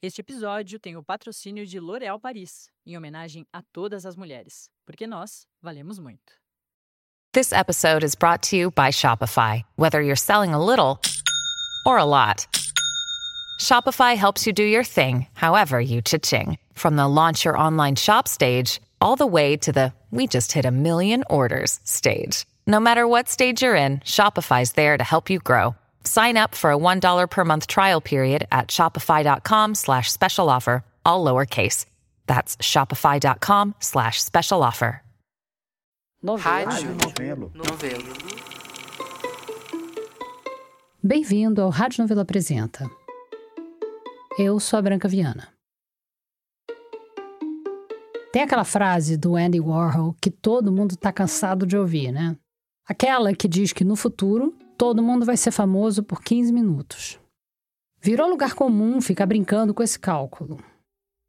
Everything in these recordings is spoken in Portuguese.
Este episódio tem o patrocínio de L'Oréal Paris, em homenagem a todas as mulheres, porque nós valemos muito. This episode is brought to you by Shopify. Whether you're selling a little or a lot, Shopify helps you do your thing, however you cha-ching. From the launch your online shop stage, all the way to the we just hit a million orders stage. No matter what stage you're in, Shopify's there to help you grow. Sign up for a $1 per month trial period at shopify.com slash special offer, all lowercase. That's shopify.com slash special offer. Rádio Novelo. Novelo. Bem-vindo ao Rádio Novelo Apresenta. Eu sou a Branca Viana. Tem aquela frase do Andy Warhol que todo mundo está cansado de ouvir, né? Aquela que diz que no futuro todo mundo vai ser famoso por 15 minutos. Virou lugar comum ficar brincando com esse cálculo.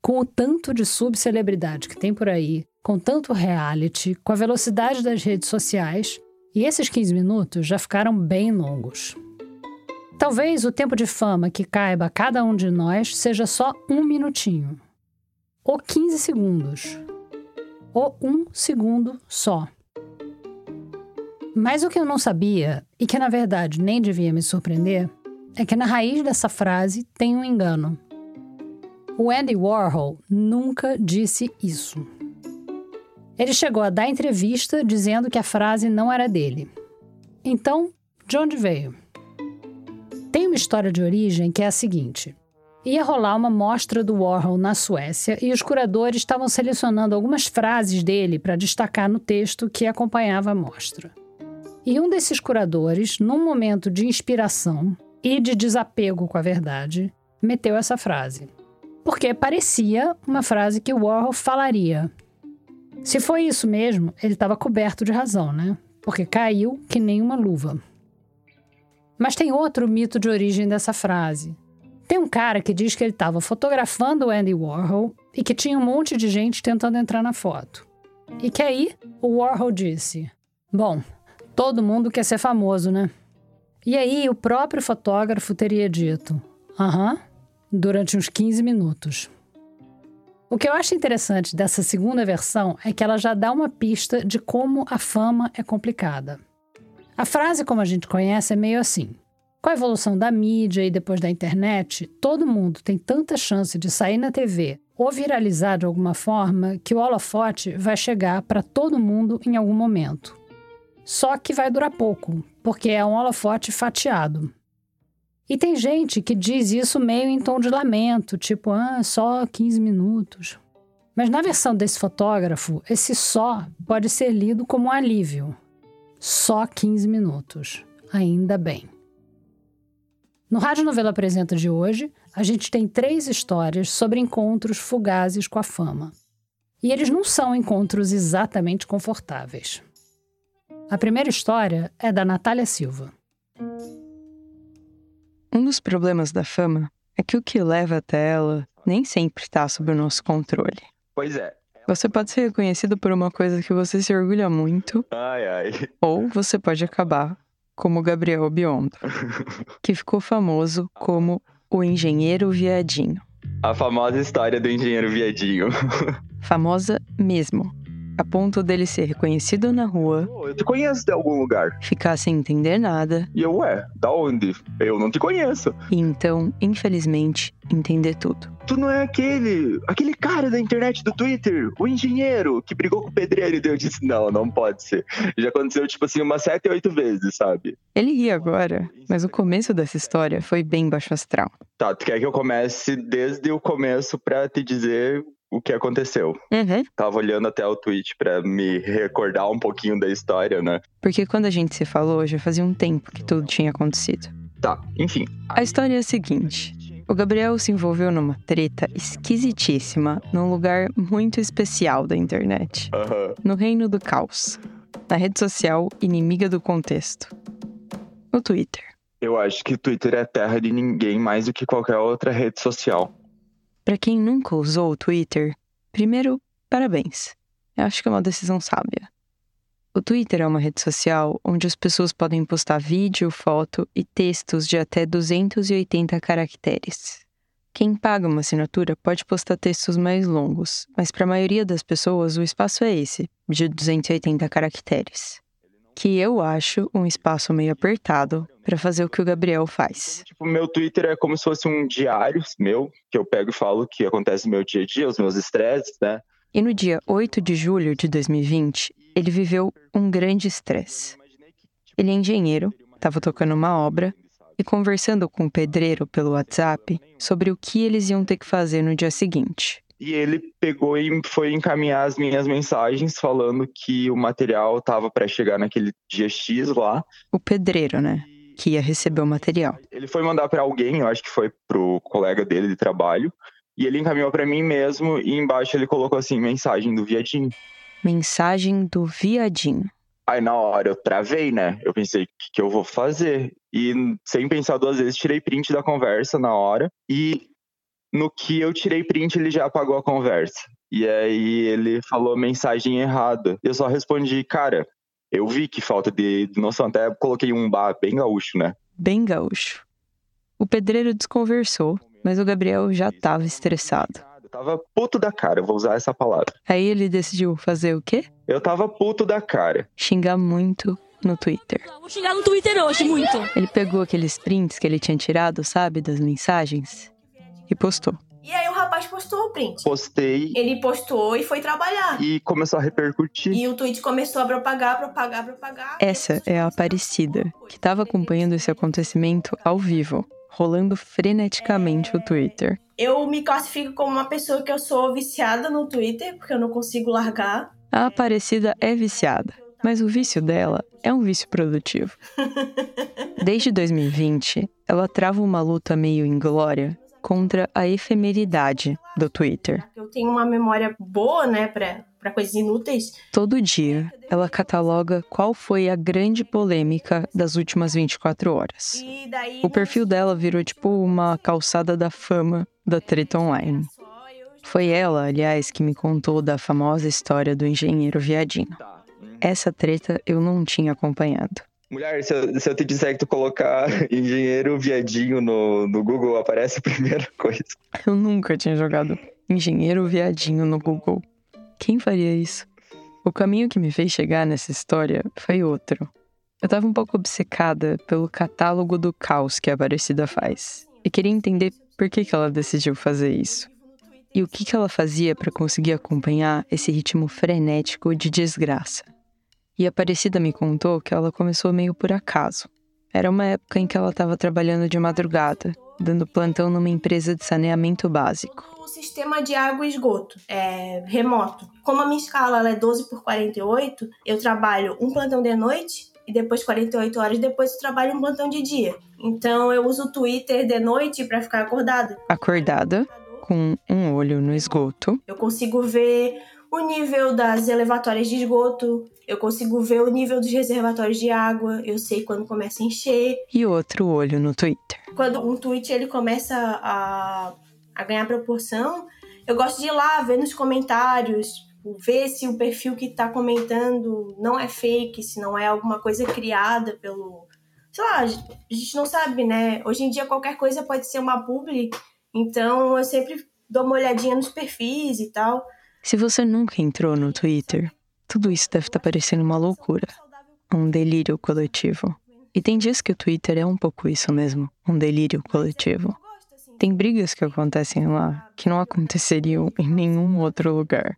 Com o tanto de subcelebridade que tem por aí, com tanto reality, com a velocidade das redes sociais, e esses 15 minutos já ficaram bem longos. Talvez o tempo de fama que caiba a cada um de nós seja só um minutinho. Ou 15 segundos. Ou um segundo só. Mas o que eu não sabia, e que na verdade nem devia me surpreender, é que na raiz dessa frase tem um engano. O Andy Warhol nunca disse isso. Ele chegou a dar entrevista dizendo que a frase não era dele. Então, de onde veio? Tem uma história de origem que é a seguinte: ia rolar uma mostra do Warhol na Suécia e os curadores estavam selecionando algumas frases dele para destacar no texto que acompanhava a mostra. E um desses curadores, num momento de inspiração e de desapego com a verdade, meteu essa frase. Porque parecia uma frase que Warhol falaria. Se foi isso mesmo, ele estava coberto de razão, né? Porque caiu que nem uma luva. Mas tem outro mito de origem dessa frase. Tem um cara que diz que ele estava fotografando o Andy Warhol e que tinha um monte de gente tentando entrar na foto. E que aí o Warhol disse: Bom, Todo mundo quer ser famoso, né? E aí o próprio fotógrafo teria dito: aham, durante uns 15 minutos. O que eu acho interessante dessa segunda versão é que ela já dá uma pista de como a fama é complicada. A frase, como a gente conhece, é meio assim: com a evolução da mídia e depois da internet, todo mundo tem tanta chance de sair na TV ou viralizar de alguma forma que o holofote vai chegar para todo mundo em algum momento. Só que vai durar pouco, porque é um holofote fatiado. E tem gente que diz isso meio em tom de lamento, tipo, ah, só 15 minutos. Mas na versão desse fotógrafo, esse só pode ser lido como um alívio. Só 15 minutos. Ainda bem. No Rádio Novela Apresenta de hoje, a gente tem três histórias sobre encontros fugazes com a fama. E eles não são encontros exatamente confortáveis. A primeira história é da Natália Silva. Um dos problemas da fama é que o que leva até ela nem sempre está sob o nosso controle. Pois é. Você pode ser reconhecido por uma coisa que você se orgulha muito. Ai, ai. Ou você pode acabar como Gabriel Biondo, que ficou famoso como o engenheiro viadinho. A famosa história do engenheiro viadinho. Famosa mesmo a ponto dele ser reconhecido na rua. eu te conheço de algum lugar. Ficar sem entender nada. E eu, ué, da onde? Eu não te conheço. E então, infelizmente, entender tudo. Tu não é aquele, aquele cara da internet do Twitter, o engenheiro que brigou com o pedreiro e eu disse, não, não pode ser. Já aconteceu, tipo assim, umas sete, oito vezes, sabe? Ele ri agora, mas o começo dessa história foi bem baixo astral. Tá, tu quer que eu comece desde o começo pra te dizer o que aconteceu. Uhum. Tava olhando até o tweet para me recordar um pouquinho da história, né? Porque quando a gente se falou, já fazia um tempo que tudo tinha acontecido. Tá, enfim. A história é a seguinte. O Gabriel se envolveu numa treta esquisitíssima num lugar muito especial da internet. Uhum. No reino do caos. Na rede social inimiga do contexto. O Twitter. Eu acho que o Twitter é terra de ninguém mais do que qualquer outra rede social. Para quem nunca usou o Twitter, primeiro, parabéns. Eu acho que é uma decisão sábia. O Twitter é uma rede social onde as pessoas podem postar vídeo, foto e textos de até 280 caracteres, Quem paga uma assinatura pode postar textos mais longos, mas para a maioria das pessoas o espaço é esse, de 280 caracteres. Que eu acho um espaço meio apertado para fazer o que o Gabriel faz. Tipo, meu Twitter é como se fosse um diário meu, que eu pego e falo o que acontece no meu dia a dia, os meus estresses, né? E no dia 8 de julho de 2020, ele viveu um grande estresse. Ele é engenheiro, estava tocando uma obra e conversando com o pedreiro pelo WhatsApp sobre o que eles iam ter que fazer no dia seguinte. E ele pegou e foi encaminhar as minhas mensagens falando que o material estava para chegar naquele dia X lá. O pedreiro, né? Que ia receber o material. Ele foi mandar para alguém, eu acho que foi pro colega dele de trabalho, e ele encaminhou para mim mesmo e embaixo ele colocou assim mensagem do viadinho. Mensagem do viadinho. Aí na hora eu travei, né? Eu pensei, o que, que eu vou fazer? E sem pensar duas vezes, tirei print da conversa na hora. E no que eu tirei print, ele já apagou a conversa. E aí ele falou mensagem errada. Eu só respondi, cara, eu vi que falta de, de noção. Até coloquei um bar bem gaúcho, né? Bem gaúcho. O pedreiro desconversou, mas o Gabriel já estava estressado. Eu tava puto da cara, vou usar essa palavra. Aí ele decidiu fazer o quê? Eu tava puto da cara. Xingar muito no Twitter. Vou xingar no Twitter hoje, muito. Ele pegou aqueles prints que ele tinha tirado, sabe, das mensagens, e postou. E aí o rapaz postou o print. Postei Ele postou e foi trabalhar. e começou a repercutir. E o tweet começou a propagar, propagar, propagar. Essa é a Aparecida, que estava acompanhando esse acontecimento ao vivo, rolando freneticamente o Twitter. Eu me classifico como uma pessoa que eu sou viciada no Twitter, porque eu não consigo largar. A Aparecida é viciada, mas o vício dela é um vício produtivo. Desde 2020, ela trava uma luta meio inglória contra a efemeridade do Twitter. Eu tenho uma memória boa, né, pra, pra coisas inúteis. Todo dia, ela cataloga qual foi a grande polêmica das últimas 24 horas. Daí. O perfil dela virou tipo uma calçada da fama da treta online. Foi ela, aliás, que me contou da famosa história do engenheiro viadinho. Essa treta eu não tinha acompanhado. Mulher, se eu, se eu te disser que tu colocar engenheiro viadinho no, no Google, aparece a primeira coisa. Eu nunca tinha jogado engenheiro viadinho no Google. Quem faria isso? O caminho que me fez chegar nessa história foi outro. Eu tava um pouco obcecada pelo catálogo do caos que a Aparecida faz. E queria entender por que, que ela decidiu fazer isso. E o que, que ela fazia para conseguir acompanhar esse ritmo frenético de desgraça. E a Aparecida me contou que ela começou meio por acaso. Era uma época em que ela estava trabalhando de madrugada, dando plantão numa empresa de saneamento básico. O sistema de água e esgoto é remoto. Como a minha escala é 12 por 48, eu trabalho um plantão de noite e depois 48 horas depois eu trabalho um plantão de dia. Então eu uso o Twitter de noite para ficar acordada. Acordada, com um olho no esgoto, Eu consigo ver o nível das elevatórias de esgoto, eu consigo ver o nível dos reservatórios de água, eu sei quando começa a encher. e outro olho no Twitter. Quando um tweet ele começa a, a ganhar proporção, eu gosto de ir lá ver nos comentários, ver se o perfil que tá comentando não é fake, se não é alguma coisa criada pelo. Sei lá, a gente não sabe, né? Hoje em dia qualquer coisa pode ser uma publi, então eu sempre dou uma olhadinha nos perfis e tal. Se você nunca entrou no Twitter, tudo isso deve estar parecendo uma loucura, um delírio coletivo. E tem dias que o Twitter é um pouco isso mesmo, um delírio coletivo. Tem brigas que acontecem lá que não aconteceriam em nenhum outro lugar.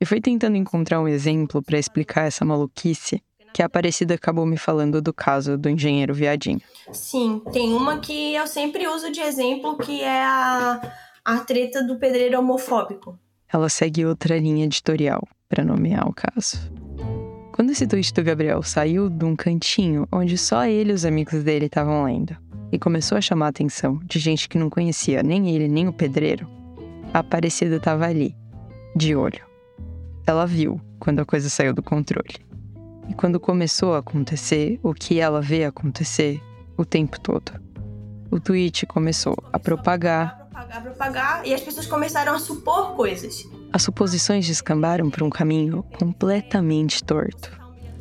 E foi tentando encontrar um exemplo para explicar essa maluquice que a Aparecida acabou me falando do caso do engenheiro viadinho. Sim, tem uma que eu sempre uso de exemplo, que é a, a treta do pedreiro homofóbico. Ela segue outra linha editorial para nomear o caso. Quando esse tweet do Gabriel saiu de um cantinho onde só ele e os amigos dele estavam lendo e começou a chamar a atenção de gente que não conhecia nem ele nem o pedreiro, a Aparecida estava ali, de olho. Ela viu quando a coisa saiu do controle. E quando começou a acontecer o que ela vê acontecer o tempo todo. O tweet começou a propagar Propagar, propagar, e as pessoas começaram a supor coisas. As suposições descambaram para um caminho completamente torto.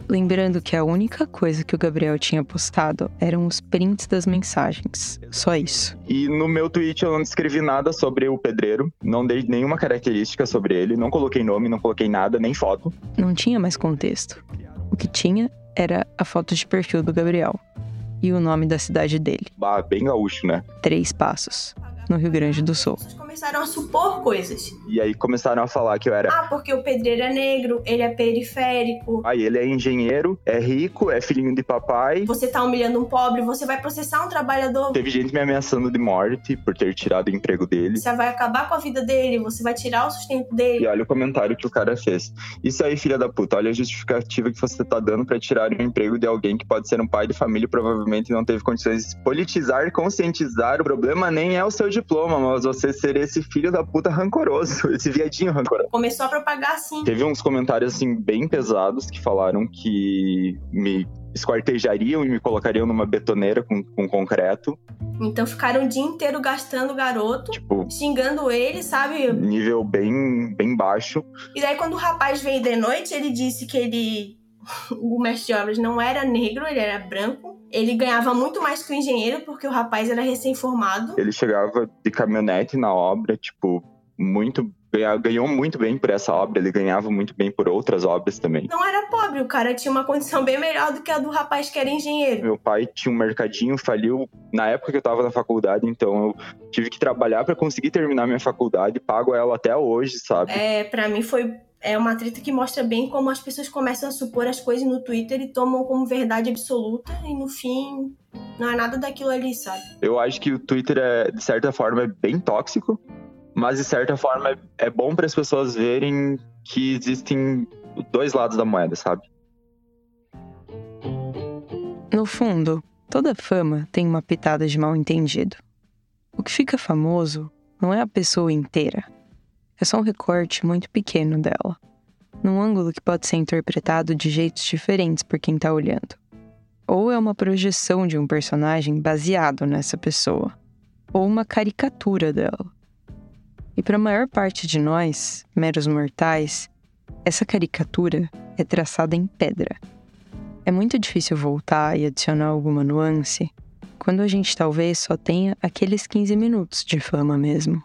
lembrando que a única coisa que o Gabriel tinha postado eram os prints das mensagens. Só isso. E no meu tweet eu não escrevi nada sobre o pedreiro, não dei nenhuma característica sobre ele, não coloquei nome, não coloquei nada, nem foto. Não tinha mais contexto. O que tinha era a foto de perfil do Gabriel e o nome da cidade dele. Bah, bem gaúcho, né? Três Passos, no Rio Grande do Sul começaram a supor coisas. E aí começaram a falar que eu era. Ah, porque o pedreiro é negro, ele é periférico. Aí ele é engenheiro, é rico, é filhinho de papai. Você tá humilhando um pobre, você vai processar um trabalhador. Teve gente me ameaçando de morte por ter tirado o emprego dele. Você vai acabar com a vida dele, você vai tirar o sustento dele. E olha o comentário que o cara fez. Isso aí, filha da puta, olha a justificativa que você tá dando para tirar o emprego de alguém que pode ser um pai de família e provavelmente não teve condições de politizar, conscientizar. O problema nem é o seu diploma, mas você ser esse filho da puta rancoroso, esse viadinho rancoroso. Começou a propagar assim. Teve uns comentários assim bem pesados que falaram que me esquartejariam e me colocariam numa betoneira com, com concreto. Então ficaram o dia inteiro gastando o garoto, tipo, xingando ele, sabe? Nível bem, bem baixo. E daí quando o rapaz veio de noite, ele disse que ele o mestre de obras não era negro, ele era branco. Ele ganhava muito mais que o engenheiro, porque o rapaz era recém-formado. Ele chegava de caminhonete na obra, tipo, muito ganhou muito bem por essa obra, ele ganhava muito bem por outras obras também. Não era pobre, o cara tinha uma condição bem melhor do que a do rapaz que era engenheiro. Meu pai tinha um mercadinho, faliu na época que eu tava na faculdade, então eu tive que trabalhar para conseguir terminar minha faculdade, pago ela até hoje, sabe? É, para mim foi é uma treta que mostra bem como as pessoas começam a supor as coisas no Twitter e tomam como verdade absoluta e no fim não é nada daquilo ali, sabe? Eu acho que o Twitter é de certa forma é bem tóxico, mas de certa forma é, bom para as pessoas verem que existem dois lados da moeda, sabe? No fundo, toda fama tem uma pitada de mal entendido. O que fica famoso não é a pessoa inteira, é só um recorte muito pequeno dela, num ângulo que pode ser interpretado de jeitos diferentes por quem está olhando. Ou é uma projeção de um personagem baseado nessa pessoa, ou uma caricatura dela. E para a maior parte de nós, meros mortais, essa caricatura é traçada em pedra. É muito difícil voltar e adicionar alguma nuance quando a gente talvez só tenha aqueles 15 minutos de fama mesmo.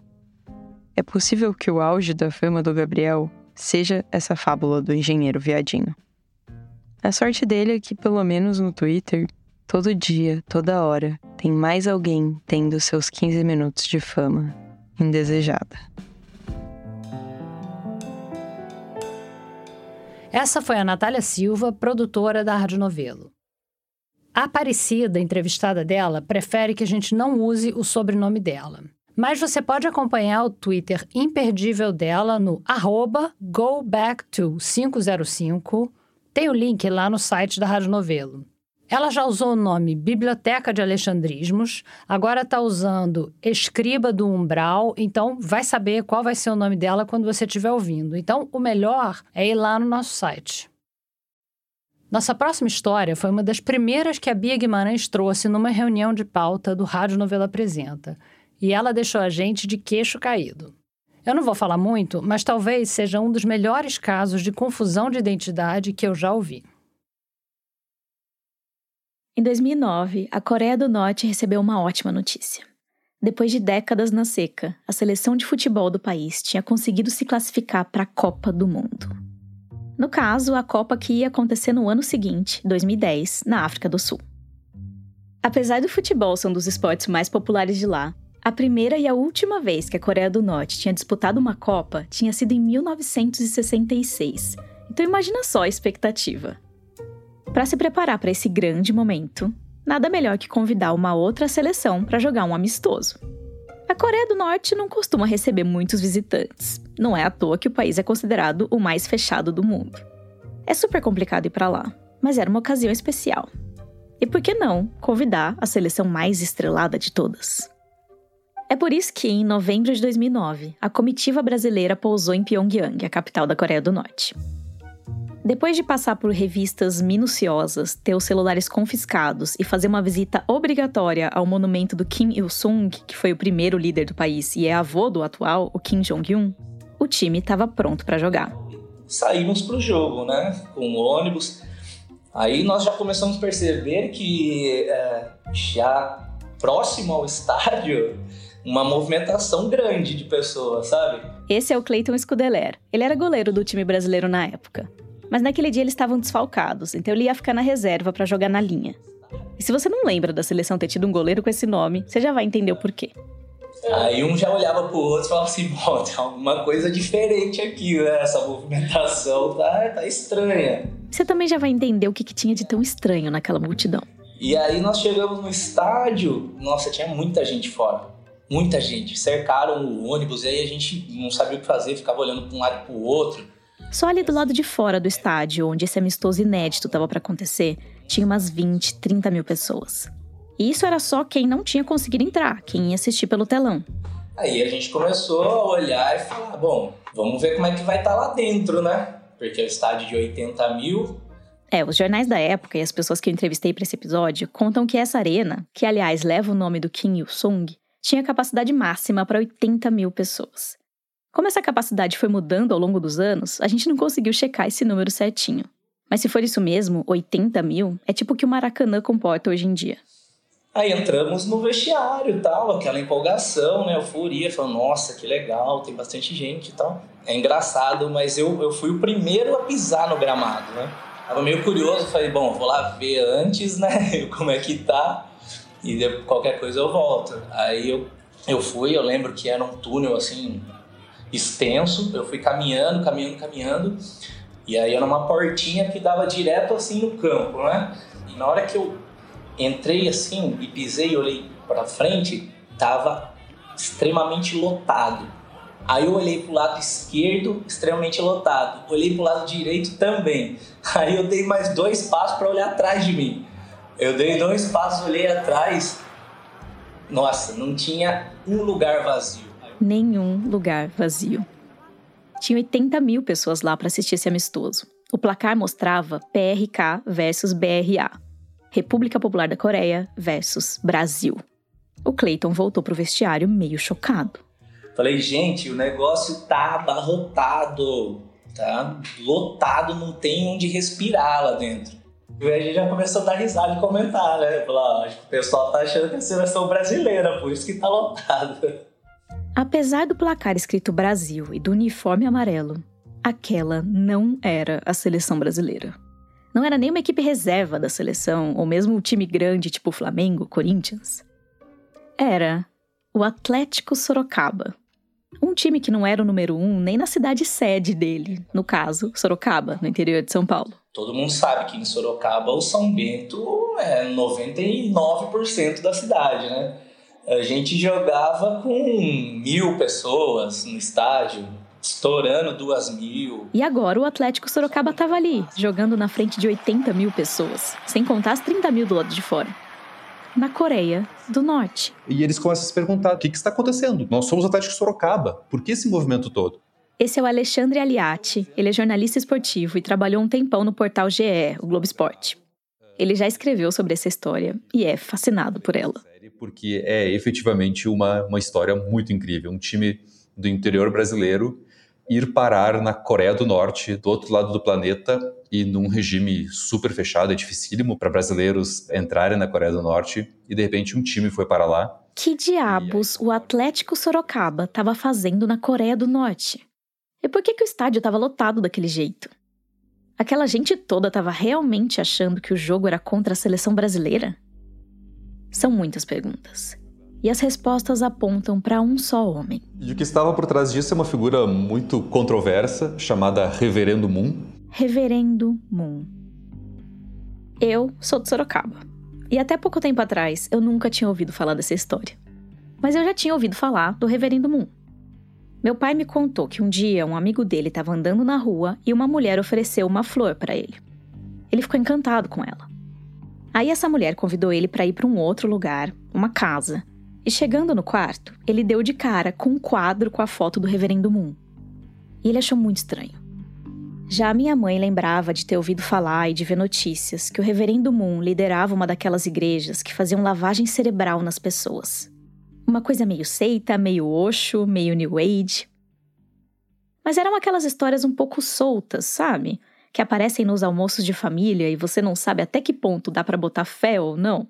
É possível que o auge da fama do Gabriel seja essa fábula do engenheiro viadinho. A sorte dele é que, pelo menos no Twitter, todo dia, toda hora, tem mais alguém tendo seus 15 minutos de fama indesejada. Essa foi a Natália Silva, produtora da Rádio Novelo. A Aparecida, entrevistada dela, prefere que a gente não use o sobrenome dela. Mas você pode acompanhar o Twitter imperdível dela no arroba goback505. Tem o link lá no site da Rádio Novelo. Ela já usou o nome Biblioteca de Alexandrismos, agora está usando Escriba do Umbral, então vai saber qual vai ser o nome dela quando você estiver ouvindo. Então, o melhor é ir lá no nosso site. Nossa próxima história foi uma das primeiras que a Bia Guimarães trouxe numa reunião de pauta do Rádio Novela Apresenta e ela deixou a gente de queixo caído. Eu não vou falar muito, mas talvez seja um dos melhores casos de confusão de identidade que eu já ouvi. Em 2009, a Coreia do Norte recebeu uma ótima notícia. Depois de décadas na seca, a seleção de futebol do país tinha conseguido se classificar para a Copa do Mundo. No caso, a Copa que ia acontecer no ano seguinte, 2010, na África do Sul. Apesar do futebol ser um dos esportes mais populares de lá, a primeira e a última vez que a Coreia do Norte tinha disputado uma Copa tinha sido em 1966. Então imagina só a expectativa. Para se preparar para esse grande momento, nada melhor que convidar uma outra seleção para jogar um amistoso. A Coreia do Norte não costuma receber muitos visitantes. Não é à toa que o país é considerado o mais fechado do mundo. É super complicado ir para lá, mas era uma ocasião especial. E por que não convidar a seleção mais estrelada de todas? É por isso que, em novembro de 2009, a comitiva brasileira pousou em Pyongyang, a capital da Coreia do Norte. Depois de passar por revistas minuciosas, ter os celulares confiscados e fazer uma visita obrigatória ao monumento do Kim Il-sung, que foi o primeiro líder do país e é avô do atual, o Kim Jong-un, o time estava pronto para jogar. Saímos para o jogo, né? Com o ônibus. Aí nós já começamos a perceber que é, já próximo ao estádio, uma movimentação grande de pessoas, sabe? Esse é o Cleiton Scudeler. Ele era goleiro do time brasileiro na época. Mas naquele dia eles estavam desfalcados, então ele ia ficar na reserva para jogar na linha. E se você não lembra da seleção ter tido um goleiro com esse nome, você já vai entender o porquê. Aí um já olhava pro outro e falava assim, bom, tem alguma coisa diferente aqui, né? Essa movimentação tá, tá estranha. Você também já vai entender o que, que tinha de tão estranho naquela multidão. E aí nós chegamos no estádio, nossa, tinha muita gente fora. Muita gente. Cercaram o ônibus e aí a gente não sabia o que fazer, ficava olhando para um lado e para o outro. Só ali do lado de fora do estádio, onde esse amistoso inédito estava para acontecer, tinha umas 20, 30 mil pessoas. E isso era só quem não tinha conseguido entrar, quem ia assistir pelo telão. Aí a gente começou a olhar e falar: bom, vamos ver como é que vai estar tá lá dentro, né? Porque é o estádio de 80 mil. É, os jornais da época e as pessoas que eu entrevistei para esse episódio contam que essa arena, que aliás leva o nome do Kim Il-sung, tinha capacidade máxima para 80 mil pessoas. Como essa capacidade foi mudando ao longo dos anos, a gente não conseguiu checar esse número certinho. Mas se for isso mesmo, 80 mil, é tipo o que o Maracanã comporta hoje em dia. Aí entramos no vestiário tal, aquela empolgação, né, euforia, falando, nossa, que legal, tem bastante gente e tal. É engraçado, mas eu, eu fui o primeiro a pisar no gramado, né? Tava meio curioso, falei, bom, vou lá ver antes, né, como é que tá, e qualquer coisa eu volto. Aí eu, eu fui, eu lembro que era um túnel, assim, extenso. Eu fui caminhando, caminhando, caminhando. E aí era uma portinha que dava direto assim no campo, né? E na hora que eu entrei assim e pisei e olhei para frente, tava extremamente lotado. Aí eu olhei pro lado esquerdo, extremamente lotado. Olhei pro lado direito também. Aí eu dei mais dois passos para olhar atrás de mim. Eu dei dois passos, olhei atrás. Nossa, não tinha um lugar vazio nenhum lugar vazio. Tinha 80 mil pessoas lá para assistir esse amistoso. O placar mostrava PRK versus BRA, República Popular da Coreia versus Brasil. O Clayton voltou pro vestiário meio chocado. Falei, gente, o negócio tá abarrotado, tá lotado, não tem onde respirar lá dentro. E a gente já começou a dar risada e comentar, né? Falar, acho que o pessoal tá achando que a seleção brasileira, por isso que tá lotado. Apesar do placar escrito Brasil e do uniforme amarelo, aquela não era a seleção brasileira. Não era nem uma equipe reserva da seleção, ou mesmo um time grande tipo Flamengo, Corinthians. Era o Atlético Sorocaba. Um time que não era o número um nem na cidade sede dele, no caso, Sorocaba, no interior de São Paulo. Todo mundo sabe que em Sorocaba o São Bento é 99% da cidade, né? a gente jogava com mil pessoas no estádio, estourando duas mil. E agora o Atlético Sorocaba estava ali, jogando na frente de 80 mil pessoas, sem contar as 30 mil do lado de fora. Na Coreia do Norte. E eles começam a se perguntar: o que, que está acontecendo? Nós somos Atlético Sorocaba. Por que esse movimento todo? Esse é o Alexandre Aliati. Ele é jornalista esportivo e trabalhou um tempão no portal GE, o Globo Esporte. Ele já escreveu sobre essa história e é fascinado por ela porque é efetivamente uma, uma história muito incrível. Um time do interior brasileiro ir parar na Coreia do Norte, do outro lado do planeta, e num regime super fechado, é dificílimo para brasileiros entrarem na Coreia do Norte, e de repente um time foi para lá. Que diabos o Atlético Sorocaba estava fazendo na Coreia do Norte? E por que, que o estádio estava lotado daquele jeito? Aquela gente toda estava realmente achando que o jogo era contra a seleção brasileira? São muitas perguntas. E as respostas apontam para um só homem. E o que estava por trás disso é uma figura muito controversa, chamada Reverendo Moon. Reverendo Moon. Eu sou de Sorocaba. E até pouco tempo atrás eu nunca tinha ouvido falar dessa história. Mas eu já tinha ouvido falar do Reverendo Moon. Meu pai me contou que um dia um amigo dele estava andando na rua e uma mulher ofereceu uma flor para ele. Ele ficou encantado com ela. Aí essa mulher convidou ele para ir para um outro lugar, uma casa. E chegando no quarto, ele deu de cara com um quadro com a foto do Reverendo Moon. E ele achou muito estranho. Já a minha mãe lembrava de ter ouvido falar e de ver notícias que o Reverendo Moon liderava uma daquelas igrejas que faziam lavagem cerebral nas pessoas. Uma coisa meio seita, meio Osho, meio New Age. Mas eram aquelas histórias um pouco soltas, sabe? que aparecem nos almoços de família e você não sabe até que ponto dá para botar fé ou não?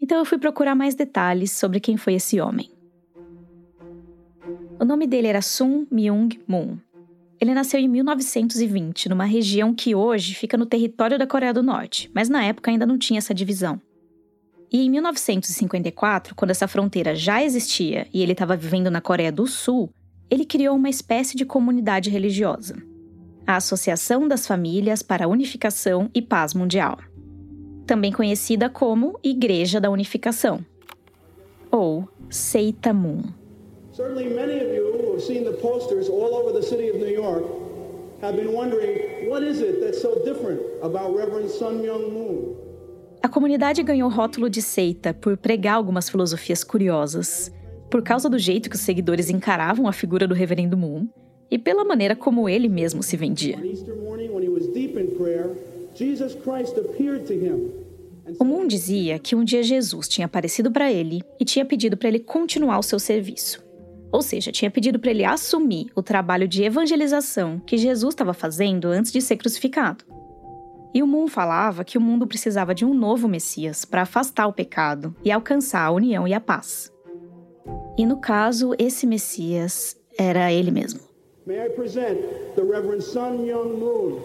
Então eu fui procurar mais detalhes sobre quem foi esse homem. O nome dele era Sun Myung Moon. Ele nasceu em 1920, numa região que hoje fica no território da Coreia do Norte, mas na época ainda não tinha essa divisão. E em 1954, quando essa fronteira já existia e ele estava vivendo na Coreia do Sul, ele criou uma espécie de comunidade religiosa a Associação das Famílias para a Unificação e Paz Mundial, também conhecida como Igreja da Unificação, ou Seita Moon. Certainly many of you who have seen the posters all over the city of New York have been wondering what is it that's so different about Reverend Sun Myung Moon. A comunidade ganhou o rótulo de seita por pregar algumas filosofias curiosas, por causa do jeito que os seguidores encaravam a figura do Reverendo Moon e pela maneira como ele mesmo se vendia. O Moon dizia que um dia Jesus tinha aparecido para ele e tinha pedido para ele continuar o seu serviço. Ou seja, tinha pedido para ele assumir o trabalho de evangelização que Jesus estava fazendo antes de ser crucificado. E o Moon falava que o mundo precisava de um novo Messias para afastar o pecado e alcançar a união e a paz. E no caso, esse Messias era ele mesmo. May I present the Reverend Sun Myung Moon.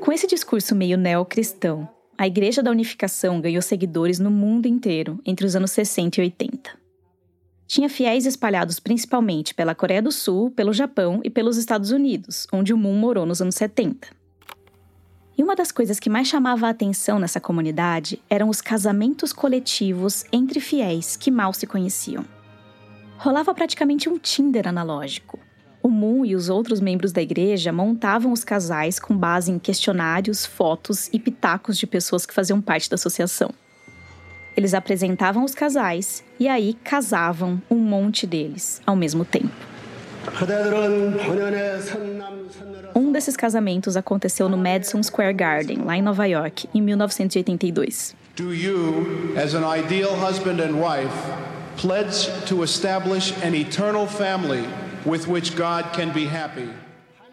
Com esse discurso meio neocristão, a Igreja da Unificação ganhou seguidores no mundo inteiro entre os anos 60 e 80. Tinha fiéis espalhados principalmente pela Coreia do Sul, pelo Japão e pelos Estados Unidos, onde o Moon morou nos anos 70. E uma das coisas que mais chamava a atenção nessa comunidade eram os casamentos coletivos entre fiéis que mal se conheciam. Rolava praticamente um Tinder analógico. O Moon e os outros membros da igreja montavam os casais com base em questionários, fotos e pitacos de pessoas que faziam parte da associação. Eles apresentavam os casais e aí casavam um monte deles ao mesmo tempo. Um desses casamentos aconteceu no Madison Square Garden, lá em Nova York, em 1982. Do you, as an ideal husband and wife, pledge to establish an eternal family with which God can be happy?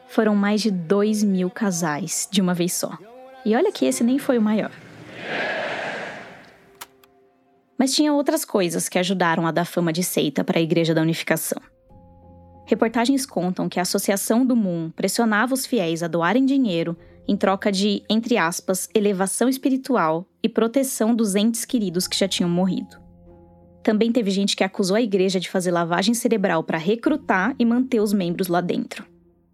Foram mais de dois mil casais de uma vez só. E olha que esse nem foi o maior. Mas tinha outras coisas que ajudaram a dar fama de seita para a Igreja da Unificação. Reportagens contam que a Associação do Moon pressionava os fiéis a doarem dinheiro em troca de, entre aspas, elevação espiritual e proteção dos entes queridos que já tinham morrido. Também teve gente que acusou a igreja de fazer lavagem cerebral para recrutar e manter os membros lá dentro.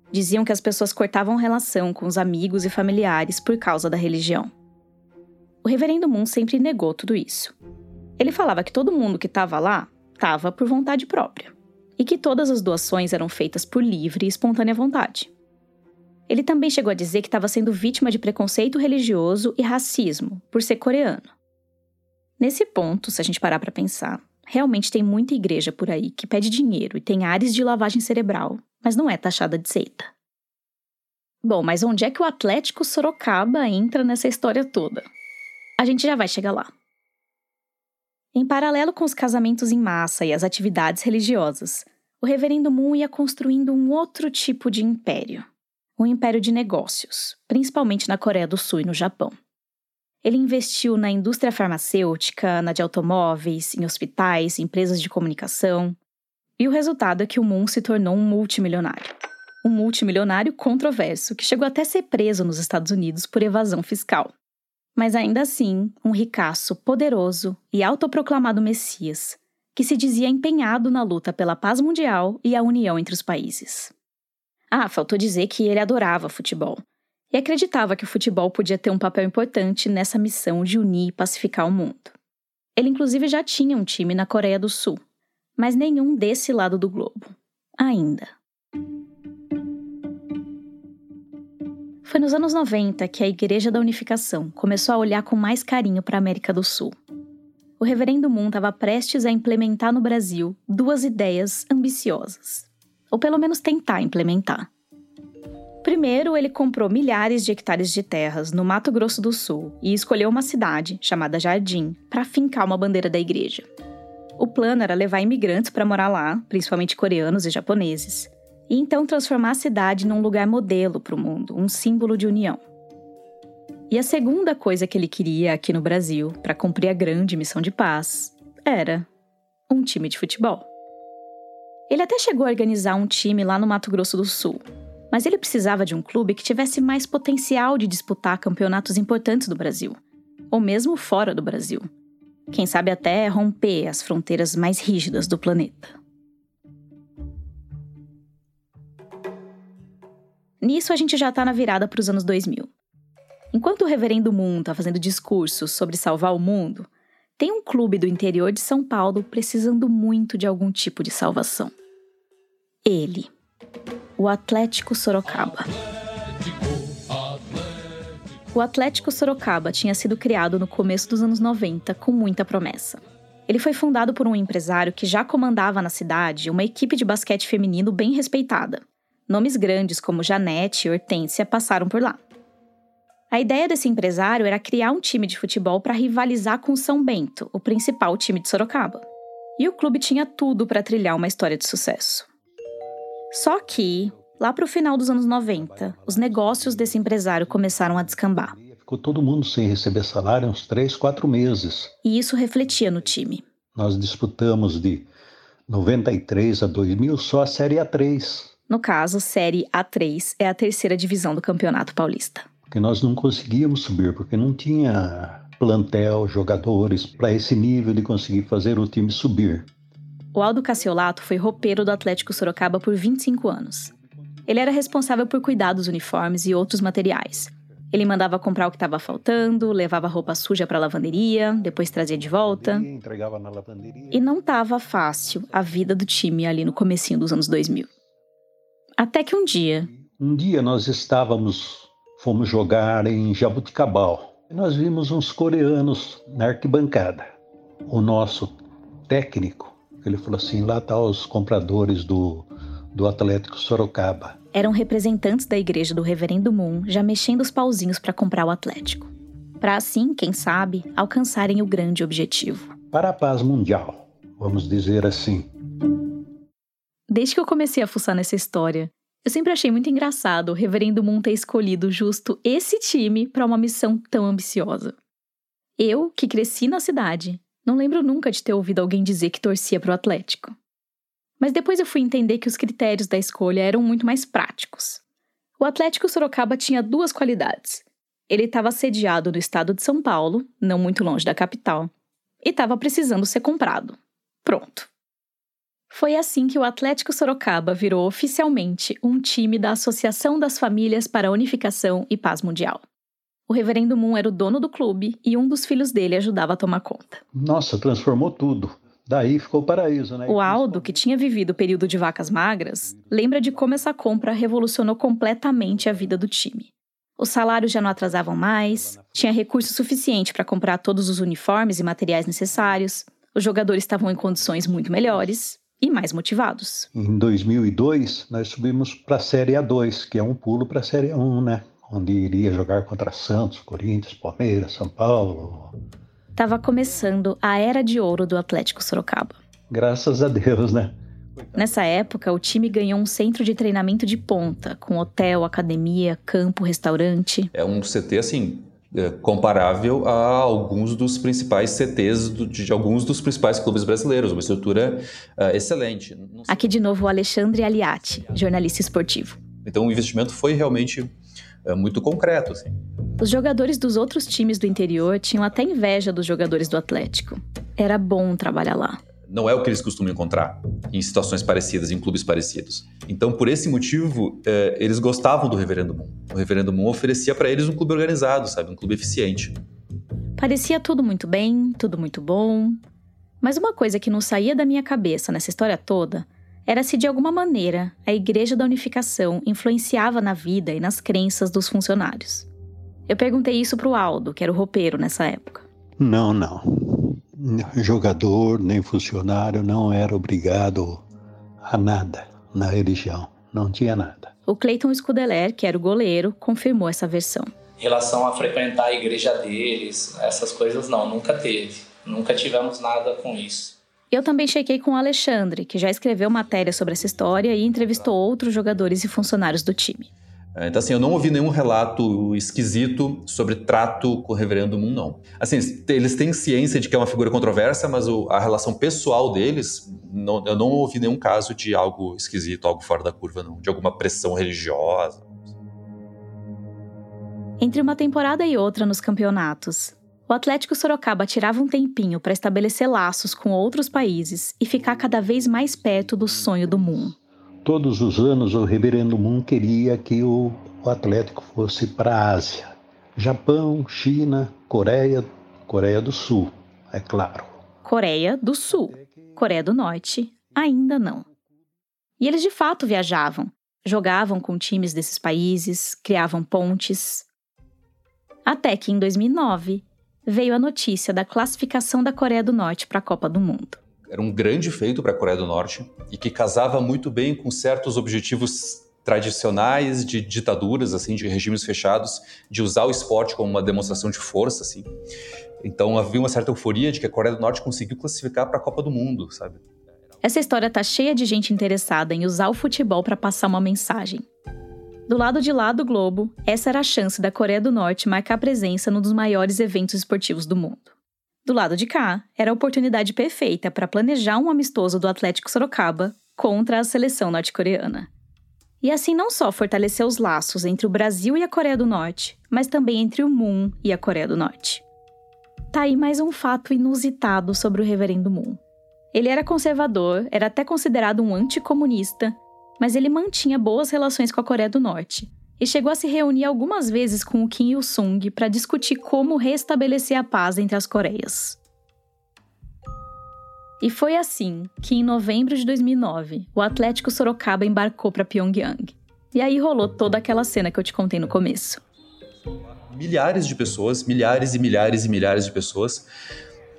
Diziam que as pessoas cortavam relação com os amigos e familiares por causa da religião. O reverendo Moon sempre negou tudo isso. Ele falava que todo mundo que estava lá estava por vontade própria e que todas as doações eram feitas por livre e espontânea vontade. Ele também chegou a dizer que estava sendo vítima de preconceito religioso e racismo por ser coreano. Nesse ponto, se a gente parar para pensar, realmente tem muita igreja por aí que pede dinheiro e tem áreas de lavagem cerebral, mas não é taxada de seita. Bom, mas onde é que o Atlético Sorocaba entra nessa história toda? A gente já vai chegar lá. Em paralelo com os casamentos em massa e as atividades religiosas, o reverendo Moon ia construindo um outro tipo de império. Um império de negócios, principalmente na Coreia do Sul e no Japão. Ele investiu na indústria farmacêutica, na de automóveis, em hospitais, empresas de comunicação. E o resultado é que o Moon se tornou um multimilionário. Um multimilionário controverso que chegou até a ser preso nos Estados Unidos por evasão fiscal mas ainda assim um ricaço poderoso e autoproclamado Messias, que se dizia empenhado na luta pela paz mundial e a união entre os países. Ah, faltou dizer que ele adorava futebol e acreditava que o futebol podia ter um papel importante nessa missão de unir e pacificar o mundo. Ele, inclusive, já tinha um time na Coreia do Sul, mas nenhum desse lado do globo. Ainda. Foi nos anos 90 que a Igreja da Unificação começou a olhar com mais carinho para a América do Sul. O Reverendo Moon estava prestes a implementar no Brasil duas ideias ambiciosas, ou pelo menos tentar implementar. Primeiro, ele comprou milhares de hectares de terras no Mato Grosso do Sul e escolheu uma cidade, chamada Jardim, para fincar uma bandeira da igreja. O plano era levar imigrantes para morar lá, principalmente coreanos e japoneses, e então transformar a cidade num lugar modelo para o mundo, um símbolo de união. E a segunda coisa que ele queria aqui no Brasil, para cumprir a grande missão de paz, era um time de futebol. Ele até chegou a organizar um time lá no Mato Grosso do Sul, mas ele precisava de um clube que tivesse mais potencial de disputar campeonatos importantes do Brasil, ou mesmo fora do Brasil. Quem sabe até romper as fronteiras mais rígidas do planeta. Nisso a gente já está na virada para os anos 2000. Enquanto o reverendo Moon está fazendo discursos sobre salvar o mundo, tem um clube do interior de São Paulo precisando muito de algum tipo de salvação. Ele, o Atlético Sorocaba. O Atlético Sorocaba tinha sido criado no começo dos anos 90 com muita promessa. Ele foi fundado por um empresário que já comandava na cidade uma equipe de basquete feminino bem respeitada. Nomes grandes como Janete e Hortência passaram por lá. A ideia desse empresário era criar um time de futebol para rivalizar com o São Bento, o principal time de Sorocaba. E o clube tinha tudo para trilhar uma história de sucesso. Só que, Lá para o final dos anos 90, os negócios desse empresário começaram a descambar. Ficou todo mundo sem receber salário uns três, quatro meses. E isso refletia no time. Nós disputamos de 93 a 2000 só a Série A3. No caso, Série A3 é a terceira divisão do Campeonato Paulista. Porque nós não conseguíamos subir, porque não tinha plantel, jogadores para esse nível de conseguir fazer o time subir. O Aldo Cassiolato foi roupeiro do Atlético Sorocaba por 25 anos. Ele era responsável por cuidar dos uniformes e outros materiais. Ele mandava comprar o que estava faltando, levava roupa suja para a lavanderia, depois trazia de volta. E não estava fácil a vida do time ali no comecinho dos anos 2000. Até que um dia... Um dia nós estávamos, fomos jogar em Jabuticabal. E nós vimos uns coreanos na arquibancada. O nosso técnico, ele falou assim, lá tá os compradores do, do Atlético Sorocaba eram representantes da igreja do Reverendo Moon já mexendo os pauzinhos para comprar o Atlético. Para assim, quem sabe, alcançarem o grande objetivo. Para a paz mundial, vamos dizer assim. Desde que eu comecei a fuçar nessa história, eu sempre achei muito engraçado o Reverendo Moon ter escolhido justo esse time para uma missão tão ambiciosa. Eu, que cresci na cidade, não lembro nunca de ter ouvido alguém dizer que torcia para o Atlético. Mas depois eu fui entender que os critérios da escolha eram muito mais práticos. O Atlético Sorocaba tinha duas qualidades. Ele estava sediado no estado de São Paulo, não muito longe da capital, e estava precisando ser comprado. Pronto. Foi assim que o Atlético Sorocaba virou oficialmente um time da Associação das Famílias para a Unificação e Paz Mundial. O reverendo Moon era o dono do clube e um dos filhos dele ajudava a tomar conta. Nossa, transformou tudo. Daí ficou o paraíso, né? O Aldo, que tinha vivido o período de vacas magras, lembra de como essa compra revolucionou completamente a vida do time. Os salários já não atrasavam mais, tinha recurso suficiente para comprar todos os uniformes e materiais necessários, os jogadores estavam em condições muito melhores e mais motivados. Em 2002, nós subimos para a Série A2, que é um pulo para a Série A1, né? Onde iria jogar contra Santos, Corinthians, Palmeiras, São Paulo, estava começando a era de ouro do Atlético Sorocaba. Graças a Deus, né? Nessa época, o time ganhou um centro de treinamento de ponta, com hotel, academia, campo, restaurante. É um CT assim, comparável a alguns dos principais CTs de alguns dos principais clubes brasileiros, uma estrutura uh, excelente. Aqui de novo o Alexandre Aliati, jornalista esportivo. Então o investimento foi realmente uh, muito concreto. Assim. Os jogadores dos outros times do interior tinham até inveja dos jogadores do Atlético. Era bom trabalhar lá. Não é o que eles costumam encontrar em situações parecidas, em clubes parecidos. Então, por esse motivo, é, eles gostavam do Reverendo Moon. O Reverendo Moon oferecia para eles um clube organizado, sabe? Um clube eficiente. Parecia tudo muito bem, tudo muito bom. Mas uma coisa que não saía da minha cabeça nessa história toda era se de alguma maneira a Igreja da Unificação influenciava na vida e nas crenças dos funcionários. Eu perguntei isso pro Aldo, que era o roupeiro nessa época. Não, não. Jogador nem funcionário não era obrigado a nada na religião. Não tinha nada. O Cleiton Scudeler, que era o goleiro, confirmou essa versão. Em relação a frequentar a igreja deles, essas coisas não, nunca teve. Nunca tivemos nada com isso. Eu também chequei com o Alexandre, que já escreveu matéria sobre essa história e entrevistou outros jogadores e funcionários do time. É, então, assim, eu não ouvi nenhum relato esquisito sobre trato com o reverendo Moon, não. Assim, eles têm ciência de que é uma figura controversa, mas o, a relação pessoal deles, não, eu não ouvi nenhum caso de algo esquisito, algo fora da curva, não. De alguma pressão religiosa. Entre uma temporada e outra nos campeonatos, o Atlético Sorocaba tirava um tempinho para estabelecer laços com outros países e ficar cada vez mais perto do sonho do Moon. Todos os anos o reverendo Moon queria que o Atlético fosse para a Ásia. Japão, China, Coreia, Coreia do Sul, é claro. Coreia do Sul. Coreia do Norte, ainda não. E eles de fato viajavam, jogavam com times desses países, criavam pontes, até que em 2009 veio a notícia da classificação da Coreia do Norte para a Copa do Mundo. Era um grande feito para a Coreia do Norte e que casava muito bem com certos objetivos tradicionais de ditaduras, assim, de regimes fechados, de usar o esporte como uma demonstração de força, assim. Então havia uma certa euforia de que a Coreia do Norte conseguiu classificar para a Copa do Mundo, sabe? Essa história tá cheia de gente interessada em usar o futebol para passar uma mensagem. Do lado de lá do globo, essa era a chance da Coreia do Norte marcar presença num dos maiores eventos esportivos do mundo. Do lado de cá, era a oportunidade perfeita para planejar um amistoso do Atlético Sorocaba contra a seleção norte-coreana. E assim não só fortalecer os laços entre o Brasil e a Coreia do Norte, mas também entre o Moon e a Coreia do Norte. Tá aí mais um fato inusitado sobre o reverendo Moon. Ele era conservador, era até considerado um anticomunista mas ele mantinha boas relações com a Coreia do Norte e chegou a se reunir algumas vezes com o Kim Il-sung para discutir como restabelecer a paz entre as Coreias. E foi assim que, em novembro de 2009, o Atlético Sorocaba embarcou para Pyongyang. E aí rolou toda aquela cena que eu te contei no começo. Milhares de pessoas, milhares e milhares e milhares de pessoas.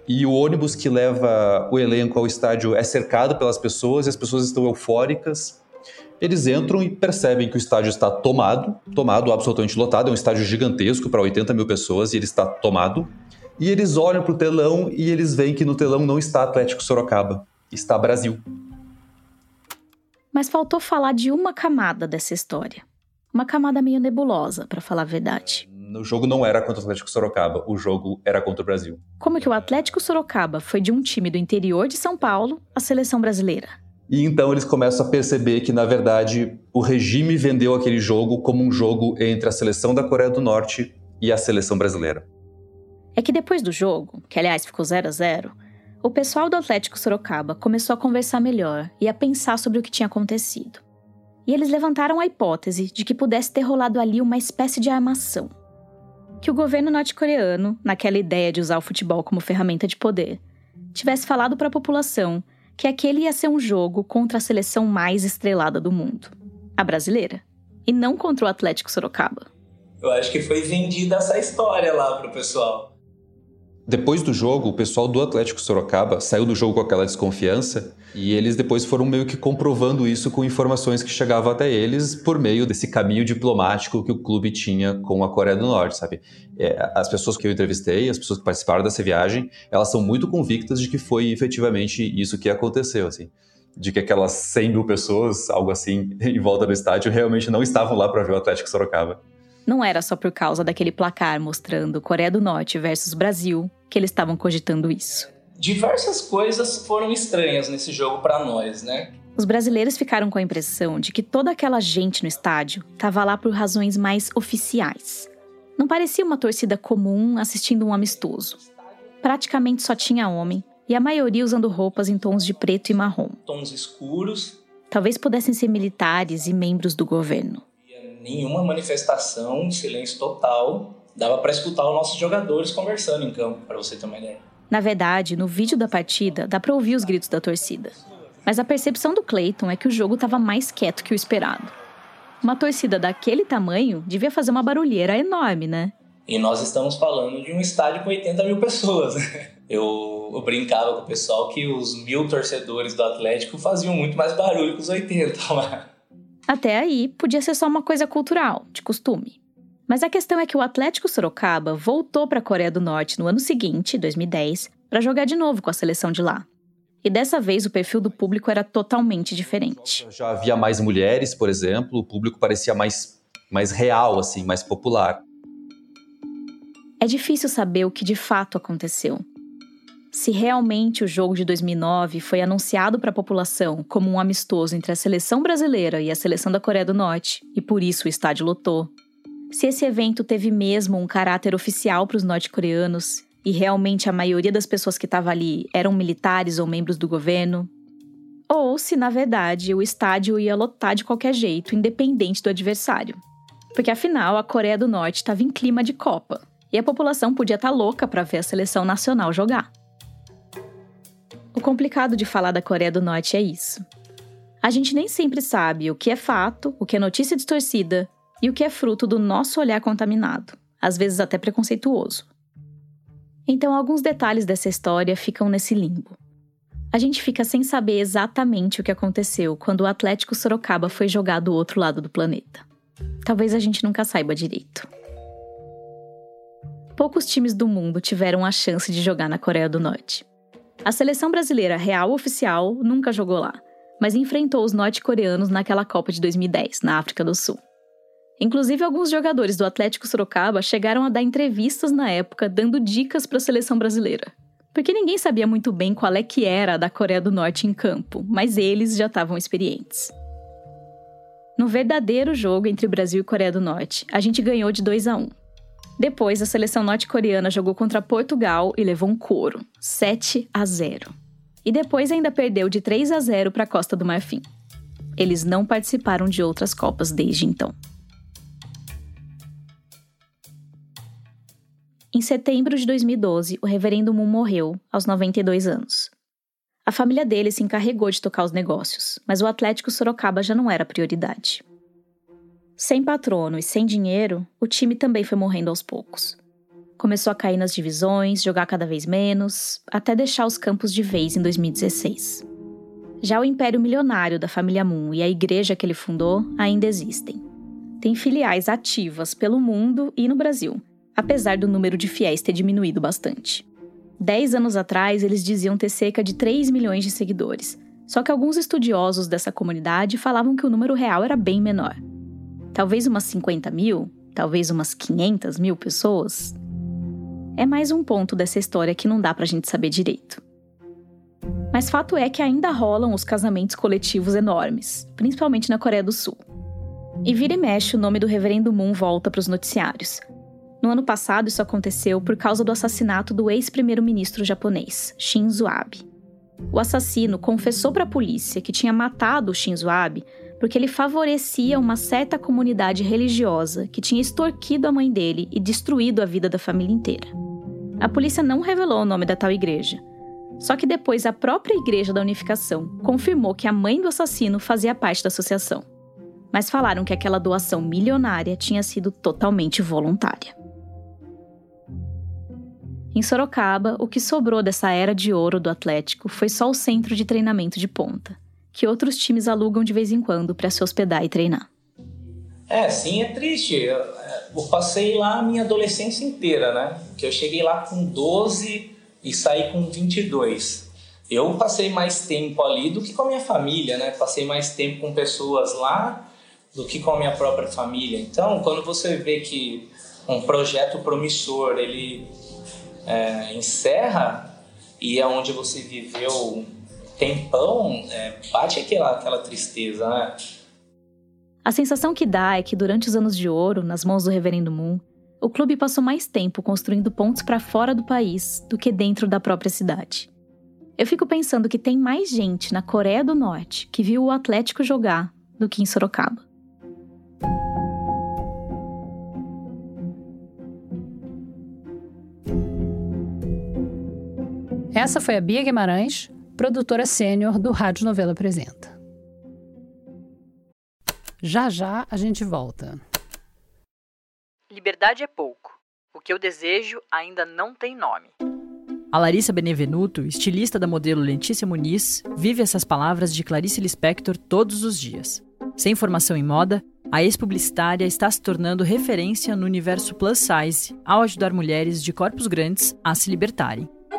E o ônibus que leva o elenco ao estádio é cercado pelas pessoas e as pessoas estão eufóricas eles entram e percebem que o estádio está tomado, tomado, absolutamente lotado, é um estádio gigantesco para 80 mil pessoas e ele está tomado. E eles olham para o telão e eles veem que no telão não está Atlético Sorocaba, está Brasil. Mas faltou falar de uma camada dessa história. Uma camada meio nebulosa, para falar a verdade. O jogo não era contra o Atlético Sorocaba, o jogo era contra o Brasil. Como que o Atlético Sorocaba foi de um time do interior de São Paulo à seleção brasileira? E então eles começam a perceber que, na verdade, o regime vendeu aquele jogo como um jogo entre a seleção da Coreia do Norte e a seleção brasileira. É que depois do jogo, que aliás ficou 0 a 0 o pessoal do Atlético Sorocaba começou a conversar melhor e a pensar sobre o que tinha acontecido. E eles levantaram a hipótese de que pudesse ter rolado ali uma espécie de armação. Que o governo norte-coreano, naquela ideia de usar o futebol como ferramenta de poder, tivesse falado para a população que aquele ia ser um jogo contra a seleção mais estrelada do mundo, a brasileira, e não contra o Atlético Sorocaba. Eu acho que foi vendida essa história lá pro pessoal. Depois do jogo, o pessoal do Atlético Sorocaba saiu do jogo com aquela desconfiança e eles depois foram meio que comprovando isso com informações que chegavam até eles por meio desse caminho diplomático que o clube tinha com a Coreia do Norte, sabe? É, as pessoas que eu entrevistei, as pessoas que participaram dessa viagem, elas são muito convictas de que foi efetivamente isso que aconteceu, assim. De que aquelas 100 mil pessoas, algo assim, em volta do estádio, realmente não estavam lá para ver o Atlético Sorocaba. Não era só por causa daquele placar mostrando Coreia do Norte versus Brasil que eles estavam cogitando isso. Diversas coisas foram estranhas nesse jogo para nós, né? Os brasileiros ficaram com a impressão de que toda aquela gente no estádio estava lá por razões mais oficiais. Não parecia uma torcida comum assistindo um amistoso. Praticamente só tinha homem, e a maioria usando roupas em tons de preto e marrom. Tons escuros. Talvez pudessem ser militares e membros do governo nenhuma manifestação, silêncio total. Dava para escutar os nossos jogadores conversando em campo, para você ter uma ideia. Na verdade, no vídeo da partida, dá para ouvir os gritos da torcida. Mas a percepção do Clayton é que o jogo estava mais quieto que o esperado. Uma torcida daquele tamanho devia fazer uma barulheira enorme, né? E nós estamos falando de um estádio com 80 mil pessoas. Eu, eu, brincava com o pessoal que os mil torcedores do Atlético faziam muito mais barulho que os 80 lá. Até aí, podia ser só uma coisa cultural, de costume. Mas a questão é que o Atlético Sorocaba voltou para a Coreia do Norte no ano seguinte, 2010, para jogar de novo com a seleção de lá. E dessa vez o perfil do público era totalmente diferente. Já havia mais mulheres, por exemplo, o público parecia mais, mais real, assim, mais popular. É difícil saber o que de fato aconteceu. Se realmente o jogo de 2009 foi anunciado para a população como um amistoso entre a seleção brasileira e a seleção da Coreia do Norte, e por isso o estádio lotou. Se esse evento teve mesmo um caráter oficial para os norte-coreanos e realmente a maioria das pessoas que estava ali eram militares ou membros do governo, ou se na verdade o estádio ia lotar de qualquer jeito, independente do adversário. Porque afinal a Coreia do Norte estava em clima de Copa e a população podia estar tá louca para ver a seleção nacional jogar. O complicado de falar da Coreia do Norte é isso. A gente nem sempre sabe o que é fato, o que é notícia distorcida e o que é fruto do nosso olhar contaminado, às vezes até preconceituoso. Então, alguns detalhes dessa história ficam nesse limbo. A gente fica sem saber exatamente o que aconteceu quando o Atlético Sorocaba foi jogado do outro lado do planeta. Talvez a gente nunca saiba direito. Poucos times do mundo tiveram a chance de jogar na Coreia do Norte. A seleção brasileira real oficial nunca jogou lá, mas enfrentou os norte-coreanos naquela Copa de 2010, na África do Sul. Inclusive, alguns jogadores do Atlético Sorocaba chegaram a dar entrevistas na época dando dicas para a seleção brasileira. Porque ninguém sabia muito bem qual é que era a da Coreia do Norte em campo, mas eles já estavam experientes. No verdadeiro jogo entre Brasil e Coreia do Norte, a gente ganhou de 2 a 1. Depois, a seleção norte-coreana jogou contra Portugal e levou um couro, 7 a 0. E depois ainda perdeu de 3 a 0 para a Costa do Marfim. Eles não participaram de outras Copas desde então. Em setembro de 2012, o reverendo Moon morreu, aos 92 anos. A família dele se encarregou de tocar os negócios, mas o Atlético Sorocaba já não era prioridade. Sem patrono e sem dinheiro, o time também foi morrendo aos poucos. Começou a cair nas divisões, jogar cada vez menos, até deixar os campos de vez em 2016. Já o império milionário da família Moon e a igreja que ele fundou ainda existem. Tem filiais ativas pelo mundo e no Brasil, apesar do número de fiéis ter diminuído bastante. Dez anos atrás, eles diziam ter cerca de 3 milhões de seguidores, só que alguns estudiosos dessa comunidade falavam que o número real era bem menor. Talvez umas 50 mil, talvez umas 500 mil pessoas. É mais um ponto dessa história que não dá pra gente saber direito. Mas fato é que ainda rolam os casamentos coletivos enormes, principalmente na Coreia do Sul. E vira e mexe o nome do Reverendo Moon volta para os noticiários, no ano passado, isso aconteceu por causa do assassinato do ex-primeiro-ministro japonês, Shinzo Abe. O assassino confessou para a polícia que tinha matado o Shinzo Abe porque ele favorecia uma certa comunidade religiosa que tinha extorquido a mãe dele e destruído a vida da família inteira. A polícia não revelou o nome da tal igreja. Só que depois a própria Igreja da Unificação confirmou que a mãe do assassino fazia parte da associação. Mas falaram que aquela doação milionária tinha sido totalmente voluntária. Em Sorocaba, o que sobrou dessa era de ouro do Atlético foi só o centro de treinamento de ponta, que outros times alugam de vez em quando para se hospedar e treinar. É, sim, é triste. Eu, é, eu, passei lá a minha adolescência inteira, né? Que eu cheguei lá com 12 e saí com 22. Eu passei mais tempo ali do que com a minha família, né? Passei mais tempo com pessoas lá do que com a minha própria família. Então, quando você vê que um projeto promissor, ele é, encerra e é onde você viveu tempão, é, bate aquela, aquela tristeza, né? A sensação que dá é que durante os anos de ouro, nas mãos do Reverendo Moon, o clube passou mais tempo construindo pontos para fora do país do que dentro da própria cidade. Eu fico pensando que tem mais gente na Coreia do Norte que viu o Atlético jogar do que em Sorocaba. Essa foi a Bia Guimarães, produtora sênior do Rádio Novela Apresenta. Já já a gente volta. Liberdade é pouco. O que eu desejo ainda não tem nome. A Larissa Benevenuto, estilista da modelo Lentícia Muniz, vive essas palavras de Clarice Lispector todos os dias. Sem formação em moda, a ex-publicitária está se tornando referência no universo plus size ao ajudar mulheres de corpos grandes a se libertarem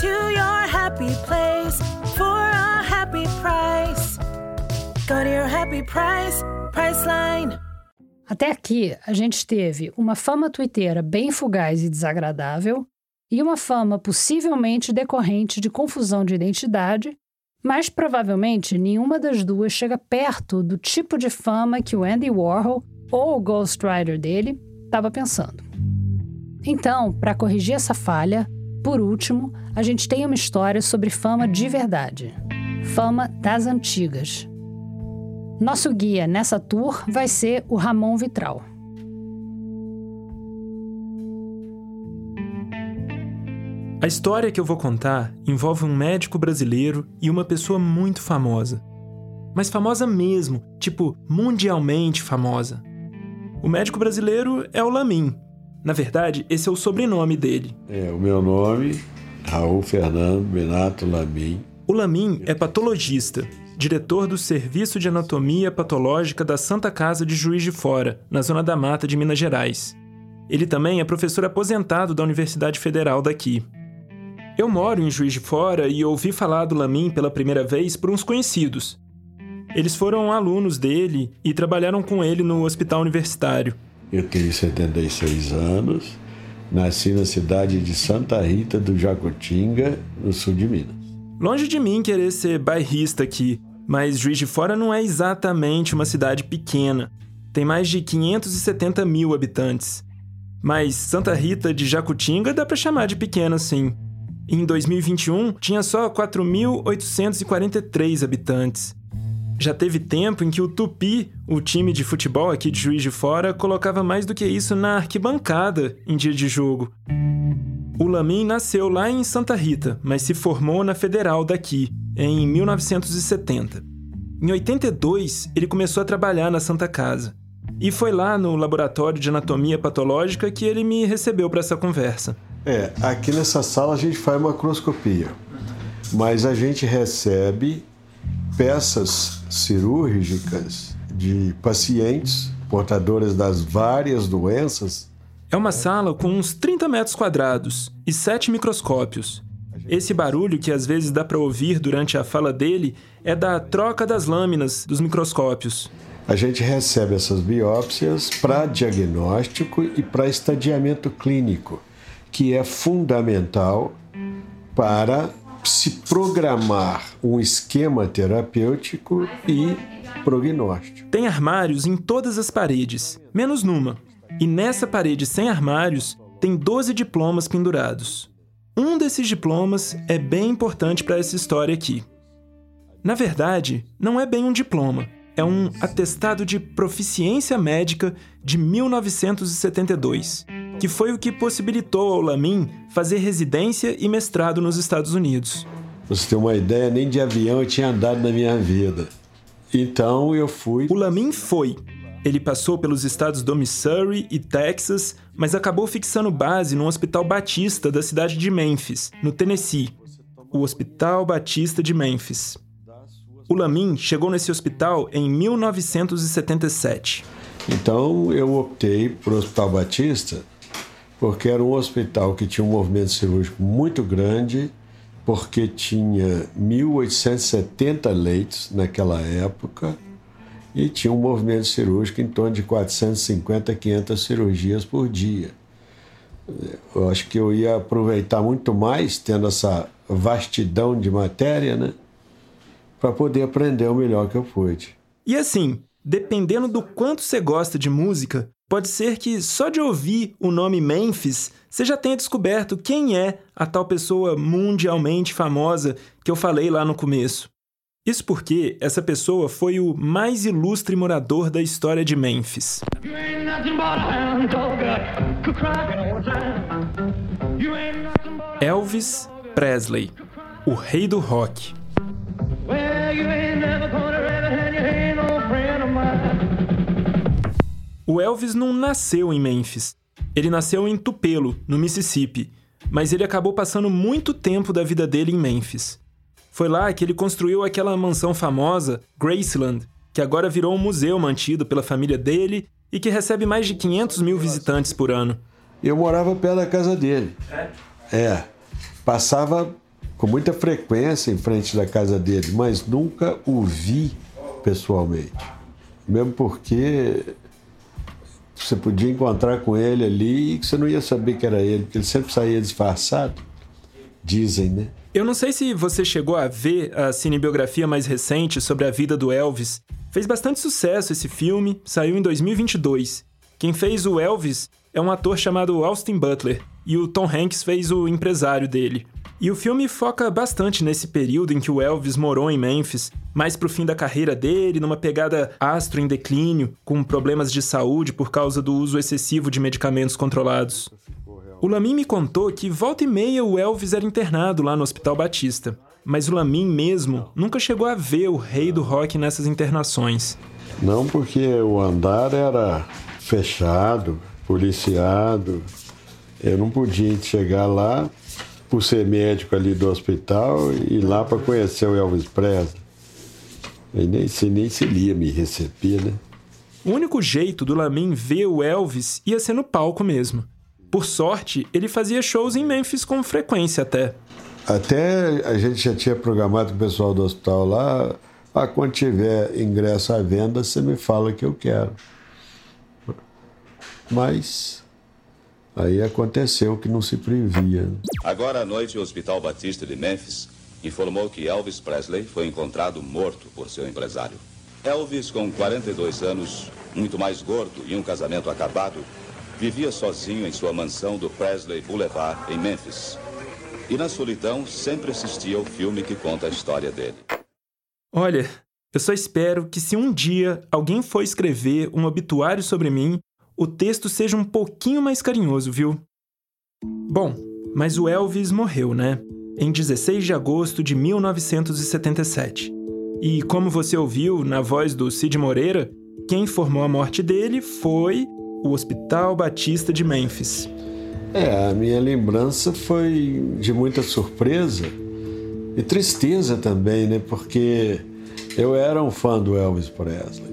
to your happy place for a happy price. Go to your happy price, Priceline. Até aqui, a gente teve uma fama twitteira bem fugaz e desagradável e uma fama possivelmente decorrente de confusão de identidade, mas provavelmente nenhuma das duas chega perto do tipo de fama que o Andy Warhol ou o ghostwriter dele estava pensando. Então, para corrigir essa falha, por último, a gente tem uma história sobre fama de verdade. Fama das antigas. Nosso guia nessa tour vai ser o Ramon Vitral. A história que eu vou contar envolve um médico brasileiro e uma pessoa muito famosa. Mas famosa mesmo, tipo mundialmente famosa. O médico brasileiro é o Lamin, na verdade, esse é o sobrenome dele. É, o meu nome, Raul Fernando Benato Lamin. O Lamin é patologista, diretor do Serviço de Anatomia Patológica da Santa Casa de Juiz de Fora, na Zona da Mata de Minas Gerais. Ele também é professor aposentado da Universidade Federal daqui. Eu moro em Juiz de Fora e ouvi falar do Lamin pela primeira vez por uns conhecidos. Eles foram alunos dele e trabalharam com ele no hospital universitário. Eu tenho 76 anos, nasci na cidade de Santa Rita do Jacutinga, no sul de Minas. Longe de mim querer ser bairrista aqui, mas Juiz de Fora não é exatamente uma cidade pequena. Tem mais de 570 mil habitantes. Mas Santa Rita de Jacutinga dá para chamar de pequena, sim. Em 2021, tinha só 4.843 habitantes. Já teve tempo em que o Tupi, o time de futebol aqui de Juiz de Fora, colocava mais do que isso na arquibancada em dia de jogo. O Lamin nasceu lá em Santa Rita, mas se formou na Federal daqui, em 1970. Em 82, ele começou a trabalhar na Santa Casa. E foi lá no laboratório de anatomia patológica que ele me recebeu para essa conversa. É, aqui nessa sala a gente faz macroscopia, mas a gente recebe peças cirúrgicas de pacientes portadores das várias doenças. É uma sala com uns 30 metros quadrados e sete microscópios. Esse barulho que às vezes dá para ouvir durante a fala dele é da troca das lâminas dos microscópios. A gente recebe essas biópsias para diagnóstico e para estadiamento clínico. que é fundamental para se programar um esquema terapêutico e prognóstico. Tem armários em todas as paredes, menos numa. E nessa parede sem armários tem 12 diplomas pendurados. Um desses diplomas é bem importante para essa história aqui. Na verdade, não é bem um diploma, é um atestado de proficiência médica de 1972, que foi o que possibilitou ao Lamin fazer residência e mestrado nos Estados Unidos. Você tem uma ideia, nem de avião eu tinha andado na minha vida. Então eu fui. O Lamin foi. Ele passou pelos estados do Missouri e Texas, mas acabou fixando base no Hospital Batista da cidade de Memphis, no Tennessee. O Hospital Batista de Memphis. O Lamin chegou nesse hospital em 1977. Então eu optei para o Hospital Batista porque era um hospital que tinha um movimento cirúrgico muito grande, porque tinha 1.870 leitos naquela época e tinha um movimento cirúrgico em torno de 450 500 cirurgias por dia. Eu acho que eu ia aproveitar muito mais tendo essa vastidão de matéria, né? para poder aprender o melhor que eu pude. E assim, dependendo do quanto você gosta de música, pode ser que só de ouvir o nome Memphis você já tenha descoberto quem é a tal pessoa mundialmente famosa que eu falei lá no começo. Isso porque essa pessoa foi o mais ilustre morador da história de Memphis. Elvis Presley, o rei do rock. O Elvis não nasceu em Memphis. Ele nasceu em Tupelo, no Mississippi, mas ele acabou passando muito tempo da vida dele em Memphis. Foi lá que ele construiu aquela mansão famosa, Graceland, que agora virou um museu mantido pela família dele e que recebe mais de 500 mil visitantes por ano. Eu morava perto da casa dele. É? É. Passava com muita frequência em frente da casa dele, mas nunca o vi pessoalmente. Mesmo porque você podia encontrar com ele ali e você não ia saber que era ele, porque ele sempre saía disfarçado. Dizem, né? Eu não sei se você chegou a ver a cinebiografia mais recente sobre a vida do Elvis. Fez bastante sucesso esse filme, saiu em 2022. Quem fez o Elvis é um ator chamado Austin Butler, e o Tom Hanks fez o empresário dele. E o filme foca bastante nesse período em que o Elvis morou em Memphis, mais pro fim da carreira dele, numa pegada astro em declínio, com problemas de saúde por causa do uso excessivo de medicamentos controlados. O Lamin me contou que volta e meia o Elvis era internado lá no Hospital Batista, mas o Lamin mesmo nunca chegou a ver o rei do rock nessas internações. Não, porque o andar era fechado, policiado. Eu não podia chegar lá por ser médico ali do hospital e lá para conhecer o Elvis Presley. E nem se, nem se ele ia me receber, né? O único jeito do Lamin ver o Elvis ia ser no palco mesmo. Por sorte, ele fazia shows em Memphis com frequência até. Até a gente já tinha programado com o pessoal do hospital lá. Ah, quando tiver ingresso à venda, você me fala que eu quero. Mas Aí aconteceu que não se previa. Agora à noite, o Hospital Batista de Memphis informou que Elvis Presley foi encontrado morto por seu empresário. Elvis, com 42 anos, muito mais gordo e um casamento acabado, vivia sozinho em sua mansão do Presley Boulevard, em Memphis. E na solidão sempre assistia ao filme que conta a história dele. Olha, eu só espero que se um dia alguém for escrever um obituário sobre mim, o texto seja um pouquinho mais carinhoso, viu? Bom, mas o Elvis morreu, né? Em 16 de agosto de 1977. E como você ouviu na voz do Cid Moreira, quem informou a morte dele foi o Hospital Batista de Memphis. É, a minha lembrança foi de muita surpresa e tristeza também, né? Porque eu era um fã do Elvis Presley.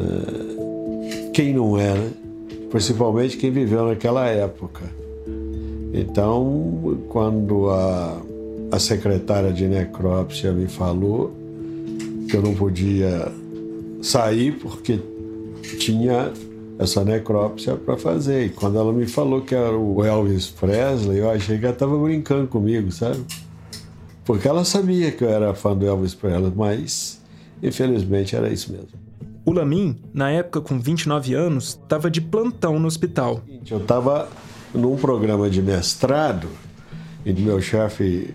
É, quem não era? Principalmente quem viveu naquela época. Então, quando a, a secretária de necrópsia me falou que eu não podia sair porque tinha essa necrópsia para fazer. E quando ela me falou que era o Elvis Presley, eu achei que ela estava brincando comigo, sabe? Porque ela sabia que eu era fã do Elvis Presley, mas infelizmente era isso mesmo. O Lamin, na época com 29 anos, estava de plantão no hospital. Eu estava num programa de mestrado e meu chefe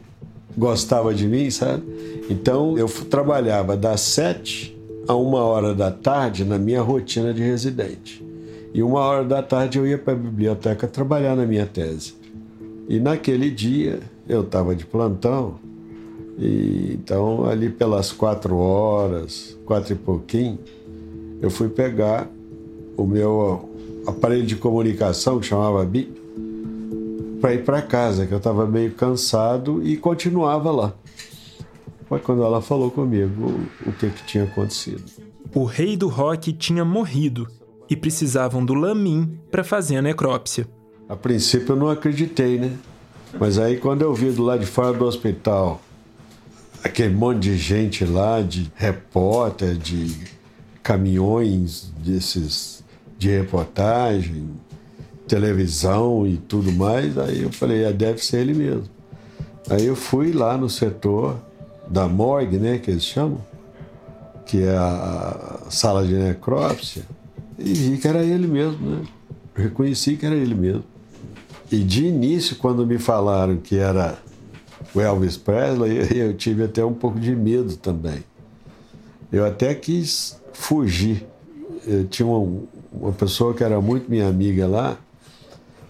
gostava de mim, sabe? Então eu trabalhava das sete a uma hora da tarde na minha rotina de residente. E uma hora da tarde eu ia para a biblioteca trabalhar na minha tese. E naquele dia eu estava de plantão, e então ali pelas quatro horas, quatro e pouquinho, eu fui pegar o meu aparelho de comunicação, que chamava BIP, para ir para casa, que eu estava meio cansado e continuava lá. Foi quando ela falou comigo o que, que tinha acontecido. O rei do rock tinha morrido e precisavam do Lamin para fazer a necrópsia. A princípio eu não acreditei, né? Mas aí quando eu vi do lado de fora do hospital aquele monte de gente lá, de repórter, de caminhões desses de reportagem, televisão e tudo mais, aí eu falei, é, deve ser ele mesmo. Aí eu fui lá no setor da morgue, né, que eles chamam, que é a sala de necrópsia, e vi que era ele mesmo, né? Reconheci que era ele mesmo. E de início, quando me falaram que era o Elvis Presley, eu tive até um pouco de medo também. Eu até quis fugir. Eu tinha uma, uma pessoa que era muito minha amiga lá,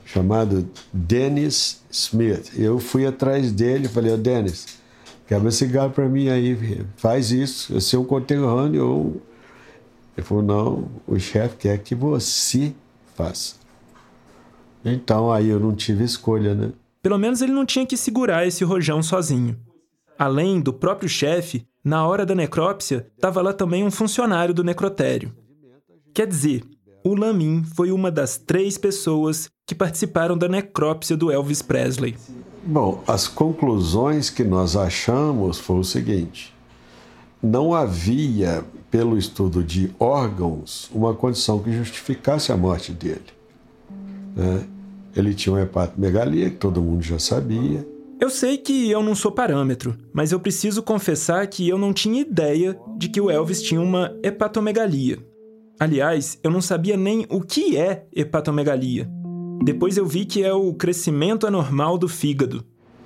chamado Dennis Smith. Eu fui atrás dele e falei, ô oh, Dennis, quebra cigarro para mim aí, faz isso, eu sou um conterrâneo ele falou: não, o chefe quer que você faça. Então aí eu não tive escolha, né? Pelo menos ele não tinha que segurar esse rojão sozinho. Além do próprio chefe, na hora da necrópsia, estava lá também um funcionário do necrotério. Quer dizer, o Lamin foi uma das três pessoas que participaram da necrópsia do Elvis Presley. Bom, as conclusões que nós achamos foi o seguinte: não havia, pelo estudo de órgãos, uma condição que justificasse a morte dele. Né? Ele tinha uma hepatomegalia, que todo mundo já sabia. Eu sei que eu não sou parâmetro, mas eu preciso confessar que eu não tinha ideia de que o Elvis tinha uma hepatomegalia. Aliás, eu não sabia nem o que é hepatomegalia. Depois eu vi que é o crescimento anormal do fígado.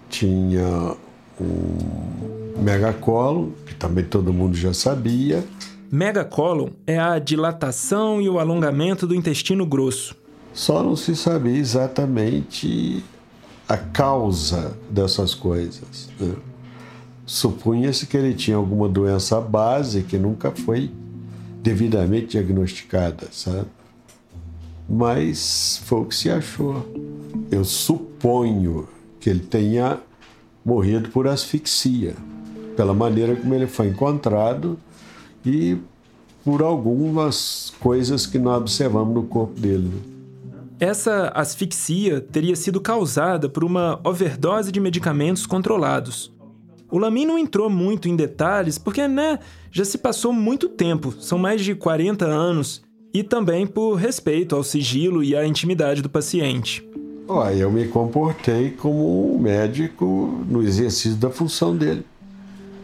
Tinha um Megacolon, que também todo mundo já sabia. Megacolon é a dilatação e o alongamento do intestino grosso. Só não se sabia exatamente a causa dessas coisas. Né? Supunha-se que ele tinha alguma doença base que nunca foi devidamente diagnosticada, sabe? Mas foi o que se achou. Eu suponho que ele tenha morrido por asfixia pela maneira como ele foi encontrado e por algumas coisas que nós observamos no corpo dele. Essa asfixia teria sido causada por uma overdose de medicamentos controlados. O Lamin não entrou muito em detalhes porque, né, já se passou muito tempo, são mais de 40 anos, e também por respeito ao sigilo e à intimidade do paciente. Olha, eu me comportei como um médico no exercício da função dele.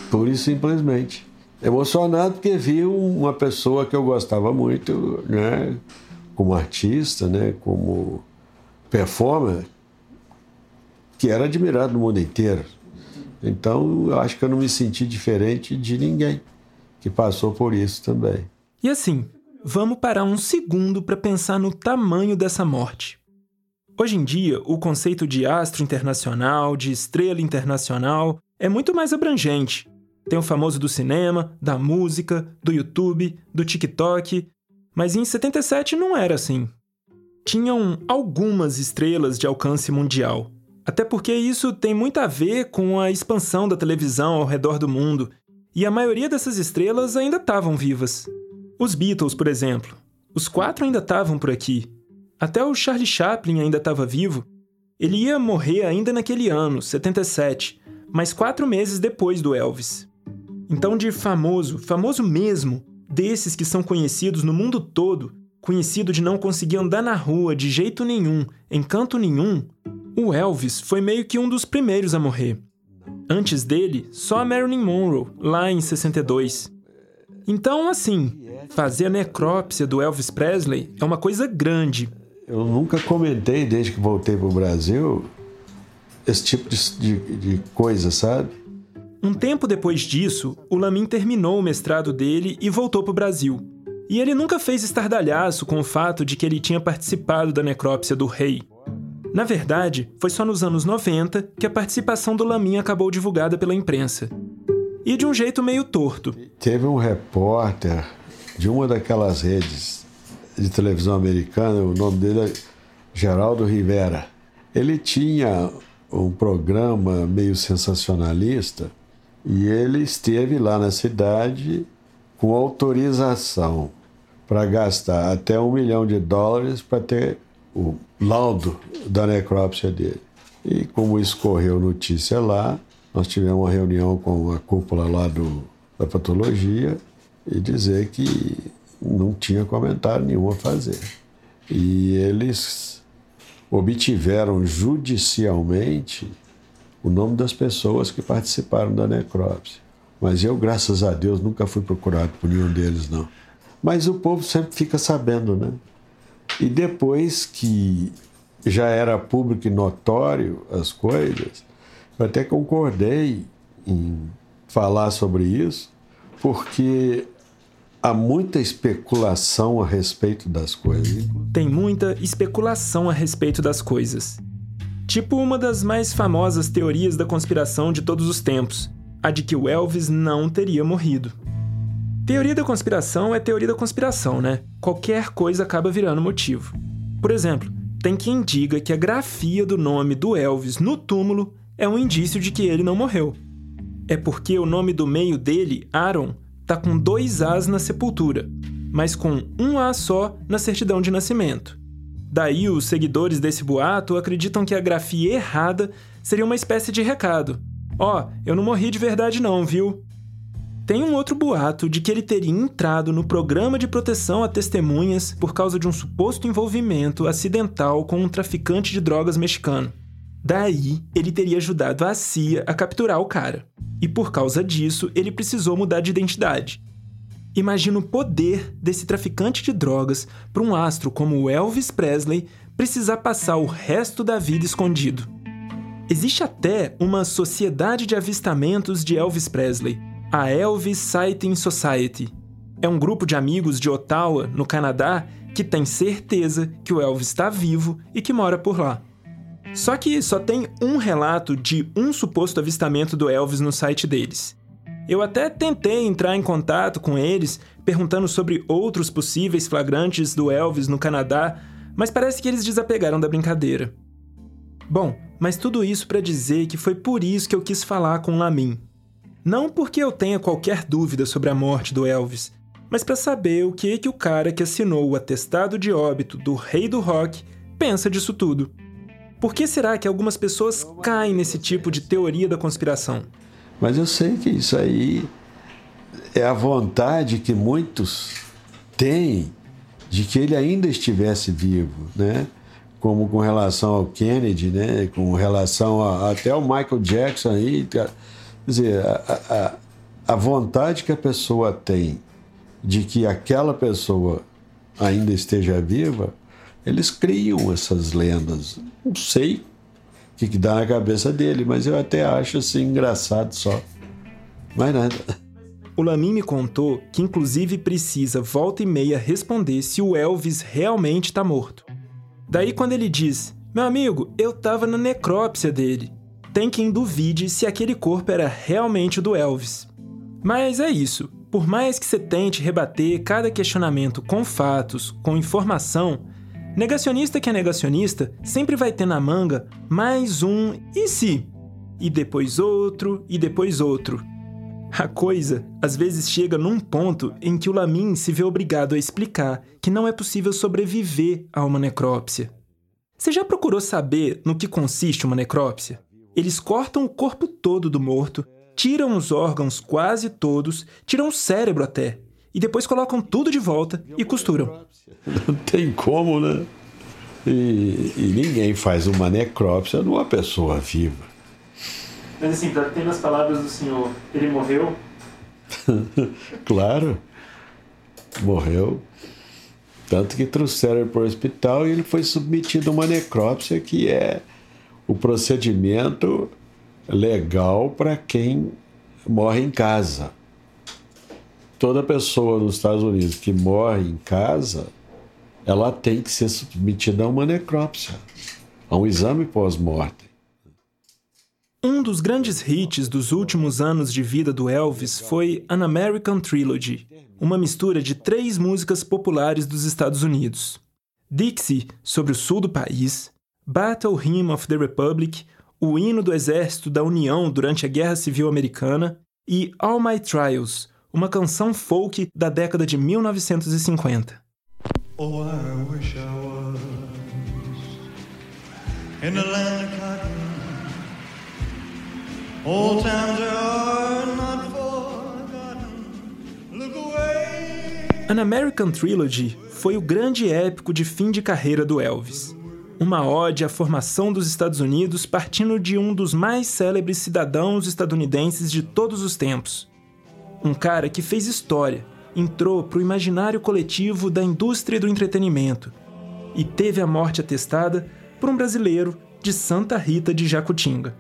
Pura e simplesmente. Emocionado porque vi uma pessoa que eu gostava muito, né? Como artista, né? Como performer, que era admirado no mundo inteiro. Então, eu acho que eu não me senti diferente de ninguém que passou por isso também. E assim, vamos parar um segundo para pensar no tamanho dessa morte. Hoje em dia, o conceito de astro internacional, de estrela internacional, é muito mais abrangente. Tem o famoso do cinema, da música, do YouTube, do TikTok. Mas em 77 não era assim. Tinham algumas estrelas de alcance mundial. Até porque isso tem muito a ver com a expansão da televisão ao redor do mundo. E a maioria dessas estrelas ainda estavam vivas. Os Beatles, por exemplo. Os quatro ainda estavam por aqui. Até o Charlie Chaplin ainda estava vivo. Ele ia morrer ainda naquele ano, 77, mas quatro meses depois do Elvis. Então, de famoso, famoso mesmo, desses que são conhecidos no mundo todo, conhecido de não conseguir andar na rua de jeito nenhum, em canto nenhum, o Elvis foi meio que um dos primeiros a morrer. Antes dele, só a Marilyn Monroe, lá em 62. Então, assim, fazer a necrópsia do Elvis Presley é uma coisa grande. Eu nunca comentei, desde que voltei para o Brasil, esse tipo de, de, de coisa, sabe? Um tempo depois disso, o Lamin terminou o mestrado dele e voltou para o Brasil. E ele nunca fez estardalhaço com o fato de que ele tinha participado da necrópsia do rei. Na verdade, foi só nos anos 90 que a participação do Lamin acabou divulgada pela imprensa. E de um jeito meio torto. Teve um repórter de uma daquelas redes de televisão americana, o nome dele é Geraldo Rivera. Ele tinha um programa meio sensacionalista e ele esteve lá na cidade com autorização para gastar até um milhão de dólares para ter o laudo da necrópsia dele. E como escorreu notícia lá, nós tivemos uma reunião com a cúpula lá do, da patologia e dizer que não tinha comentário nenhum a fazer. E eles obtiveram judicialmente o nome das pessoas que participaram da necrópsia. Mas eu, graças a Deus, nunca fui procurado por nenhum deles, não. Mas o povo sempre fica sabendo, né? E depois que já era público e notório as coisas, eu até concordei em falar sobre isso, porque há muita especulação a respeito das coisas. Tem muita especulação a respeito das coisas. Tipo uma das mais famosas teorias da conspiração de todos os tempos, a de que o Elvis não teria morrido. Teoria da conspiração é teoria da conspiração, né? Qualquer coisa acaba virando motivo. Por exemplo, tem quem diga que a grafia do nome do Elvis no túmulo é um indício de que ele não morreu. É porque o nome do meio dele, Aaron, tá com dois As na sepultura, mas com um A só na certidão de nascimento. Daí, os seguidores desse boato acreditam que a grafia errada seria uma espécie de recado. Ó, oh, eu não morri de verdade não, viu? Tem um outro boato de que ele teria entrado no programa de proteção a testemunhas por causa de um suposto envolvimento acidental com um traficante de drogas mexicano. Daí, ele teria ajudado a CIA a capturar o cara. E por causa disso, ele precisou mudar de identidade. Imagina o poder desse traficante de drogas para um astro como o Elvis Presley precisar passar o resto da vida escondido. Existe até uma sociedade de avistamentos de Elvis Presley, a Elvis Sighting Society. É um grupo de amigos de Ottawa, no Canadá, que tem certeza que o Elvis está vivo e que mora por lá. Só que só tem um relato de um suposto avistamento do Elvis no site deles. Eu até tentei entrar em contato com eles, perguntando sobre outros possíveis flagrantes do Elvis no Canadá, mas parece que eles desapegaram da brincadeira. Bom, mas tudo isso para dizer que foi por isso que eu quis falar com Lamin. Não porque eu tenha qualquer dúvida sobre a morte do Elvis, mas para saber o que que o cara que assinou o atestado de óbito do rei do rock pensa disso tudo. Por que será que algumas pessoas caem nesse tipo de teoria da conspiração? Mas eu sei que isso aí é a vontade que muitos têm de que ele ainda estivesse vivo, né? Como com relação ao Kennedy, né? Com relação a, até ao Michael Jackson aí, quer dizer, a, a, a vontade que a pessoa tem de que aquela pessoa ainda esteja viva, eles criam essas lendas. Não sei que, que dá na cabeça dele, mas eu até acho assim engraçado só. Mais nada. O Lamin me contou que inclusive precisa volta e meia responder se o Elvis realmente está morto. Daí quando ele diz: "Meu amigo, eu tava na necrópsia dele". Tem quem duvide se aquele corpo era realmente o do Elvis. Mas é isso. Por mais que você tente rebater cada questionamento com fatos, com informação, Negacionista que é negacionista sempre vai ter na manga mais um e se? E depois outro, e depois outro. A coisa às vezes chega num ponto em que o Lamin se vê obrigado a explicar que não é possível sobreviver a uma necrópsia. Você já procurou saber no que consiste uma necrópsia? Eles cortam o corpo todo do morto, tiram os órgãos quase todos, tiram o cérebro até, e depois colocam tudo de volta e costuram. Não tem como, né? E, e ninguém faz uma necrópsia numa pessoa viva. Mas assim, para ter nas palavras do senhor, ele morreu? claro, morreu. Tanto que trouxeram ele para o hospital e ele foi submetido a uma necrópsia, que é o procedimento legal para quem morre em casa. Toda pessoa nos Estados Unidos que morre em casa, ela tem que ser submetida a uma necrópsia, a um exame pós-morte. Um dos grandes hits dos últimos anos de vida do Elvis foi An American Trilogy, uma mistura de três músicas populares dos Estados Unidos: Dixie, sobre o sul do país, Battle Hymn of the Republic, o hino do Exército da União durante a Guerra Civil Americana, e All My Trials, uma canção folk da década de 1950. Oh, I wish I was in the land of cotton. Old times are not forgotten. Look away. An American Trilogy foi o grande épico de fim de carreira do Elvis. Uma ode à formação dos Estados Unidos partindo de um dos mais célebres cidadãos estadunidenses de todos os tempos. Um cara que fez história, entrou para o imaginário coletivo da indústria do entretenimento e teve a morte atestada por um brasileiro de Santa Rita de Jacutinga.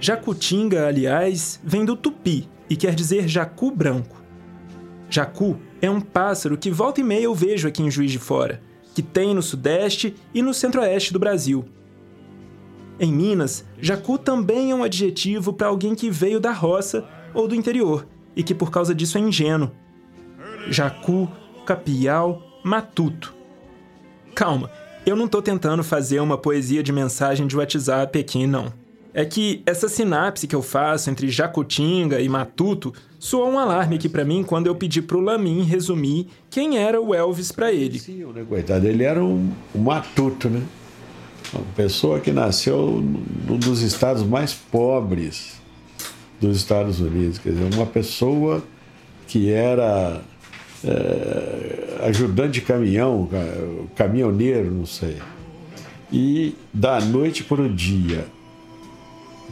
Jacutinga, aliás, vem do tupi e quer dizer jacu branco. Jacu é um pássaro que volta e meia eu vejo aqui em Juiz de Fora, que tem no sudeste e no centro-oeste do Brasil. Em Minas, jacu também é um adjetivo para alguém que veio da roça ou do interior e que por causa disso é ingênuo. Jacu, capial, matuto. Calma, eu não estou tentando fazer uma poesia de mensagem de WhatsApp aqui, não é que essa sinapse que eu faço entre Jacutinga e Matuto soou um alarme aqui para mim quando eu pedi pro Lamin resumir quem era o Elvis para ele. Sim, né, coitado, ele era um, um matuto, né? Uma pessoa que nasceu num dos estados mais pobres dos Estados Unidos, quer dizer, uma pessoa que era é, ajudante de caminhão, caminhoneiro, não sei. E da noite para o dia,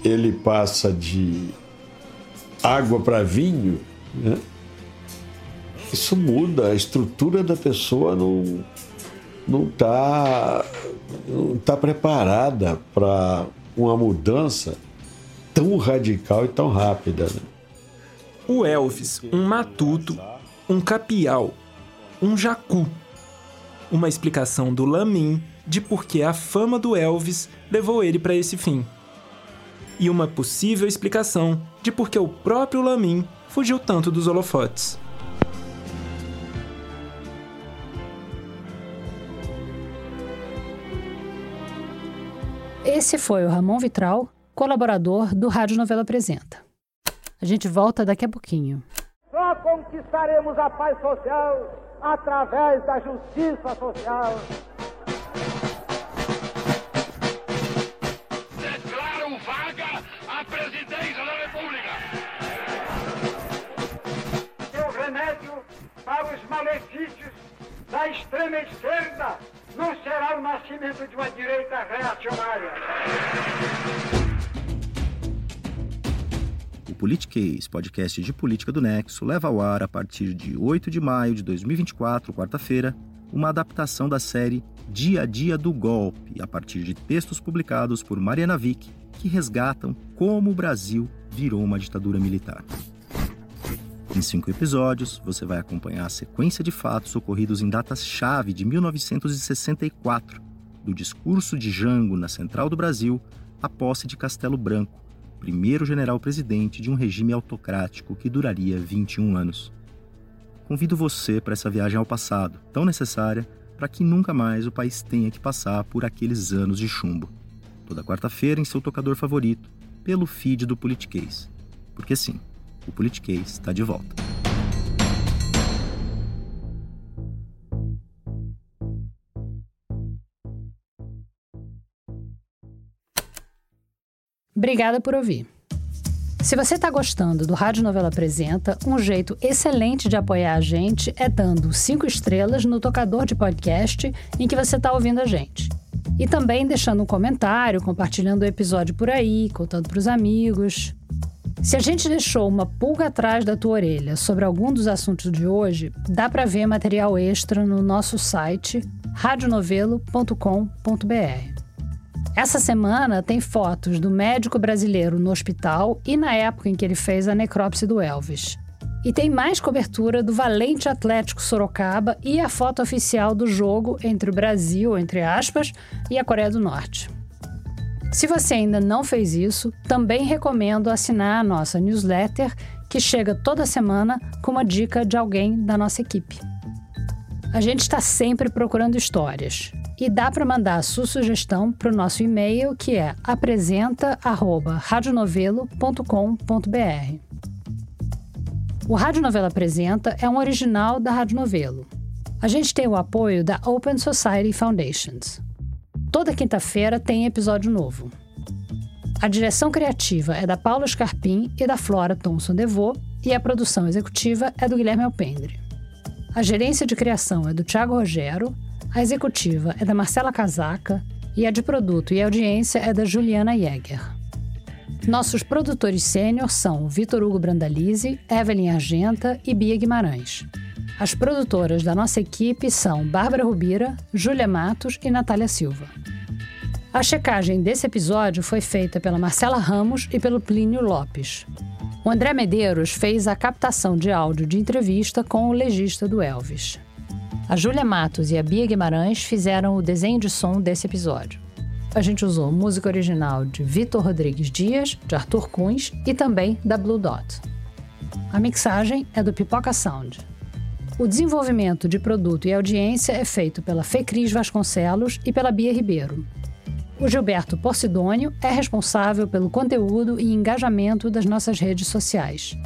ele passa de água para vinho, né? isso muda, a estrutura da pessoa não não está não tá preparada para uma mudança tão radical e tão rápida. Né? O Elvis, um matuto, um capial, um jacu. Uma explicação do Lamin de por que a fama do Elvis levou ele para esse fim e uma possível explicação de por que o próprio Lamin fugiu tanto dos holofotes. Esse foi o Ramon Vitral, colaborador do Rádio Novela Apresenta. A gente volta daqui a pouquinho. Só conquistaremos a paz social através da justiça social. malefícios da extrema esquerda não será o nascimento de uma direita reacionária. Politiquês, podcast de política do Nexo, leva ao ar a partir de 8 de maio de 2024, quarta-feira, uma adaptação da série Dia a Dia do Golpe, a partir de textos publicados por Mariana Vick, que resgatam como o Brasil virou uma ditadura militar. Em cinco episódios, você vai acompanhar a sequência de fatos ocorridos em datas-chave de 1964, do discurso de Jango na Central do Brasil à posse de Castelo Branco, primeiro general-presidente de um regime autocrático que duraria 21 anos. Convido você para essa viagem ao passado, tão necessária para que nunca mais o país tenha que passar por aqueles anos de chumbo. Toda quarta-feira em seu tocador favorito, pelo feed do Politiquês. Porque sim, o Politiquês está de volta. Obrigada por ouvir. Se você está gostando do Rádio Novela Apresenta, um jeito excelente de apoiar a gente é dando cinco estrelas no tocador de podcast em que você está ouvindo a gente. E também deixando um comentário, compartilhando o episódio por aí, contando para os amigos. Se a gente deixou uma pulga atrás da tua orelha sobre algum dos assuntos de hoje, dá para ver material extra no nosso site radionovelo.com.br. Essa semana tem fotos do médico brasileiro no hospital e na época em que ele fez a necrópsia do Elvis. E tem mais cobertura do Valente Atlético Sorocaba e a foto oficial do jogo entre o Brasil, entre aspas, e a Coreia do Norte. Se você ainda não fez isso, também recomendo assinar a nossa newsletter, que chega toda semana com uma dica de alguém da nossa equipe. A gente está sempre procurando histórias. E dá para mandar a sua sugestão para o nosso e-mail, que é apresenta@radionovelo.com.br. O Rádio Novelo Apresenta é um original da Rádio Novelo. A gente tem o apoio da Open Society Foundations. Toda quinta-feira tem episódio novo. A direção criativa é da Paula Scarpim e da Flora Thomson Devô, e a produção executiva é do Guilherme Alpendre. A gerência de criação é do Thiago Rogero, a executiva é da Marcela Casaca e a de produto e audiência é da Juliana Jäger. Nossos produtores sênior são Vitor Hugo Brandalize, Evelyn Argenta e Bia Guimarães. As produtoras da nossa equipe são Bárbara Rubira, Júlia Matos e Natália Silva. A checagem desse episódio foi feita pela Marcela Ramos e pelo Plínio Lopes. O André Medeiros fez a captação de áudio de entrevista com o legista do Elvis. A Júlia Matos e a Bia Guimarães fizeram o desenho de som desse episódio. A gente usou música original de Vitor Rodrigues Dias, de Arthur Kunz e também da Blue Dot. A mixagem é do Pipoca Sound. O desenvolvimento de produto e audiência é feito pela Fecris Vasconcelos e pela Bia Ribeiro, o Gilberto Porcidônio é responsável pelo conteúdo e engajamento das nossas redes sociais.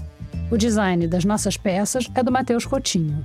O design das nossas peças é do Matheus Coutinho.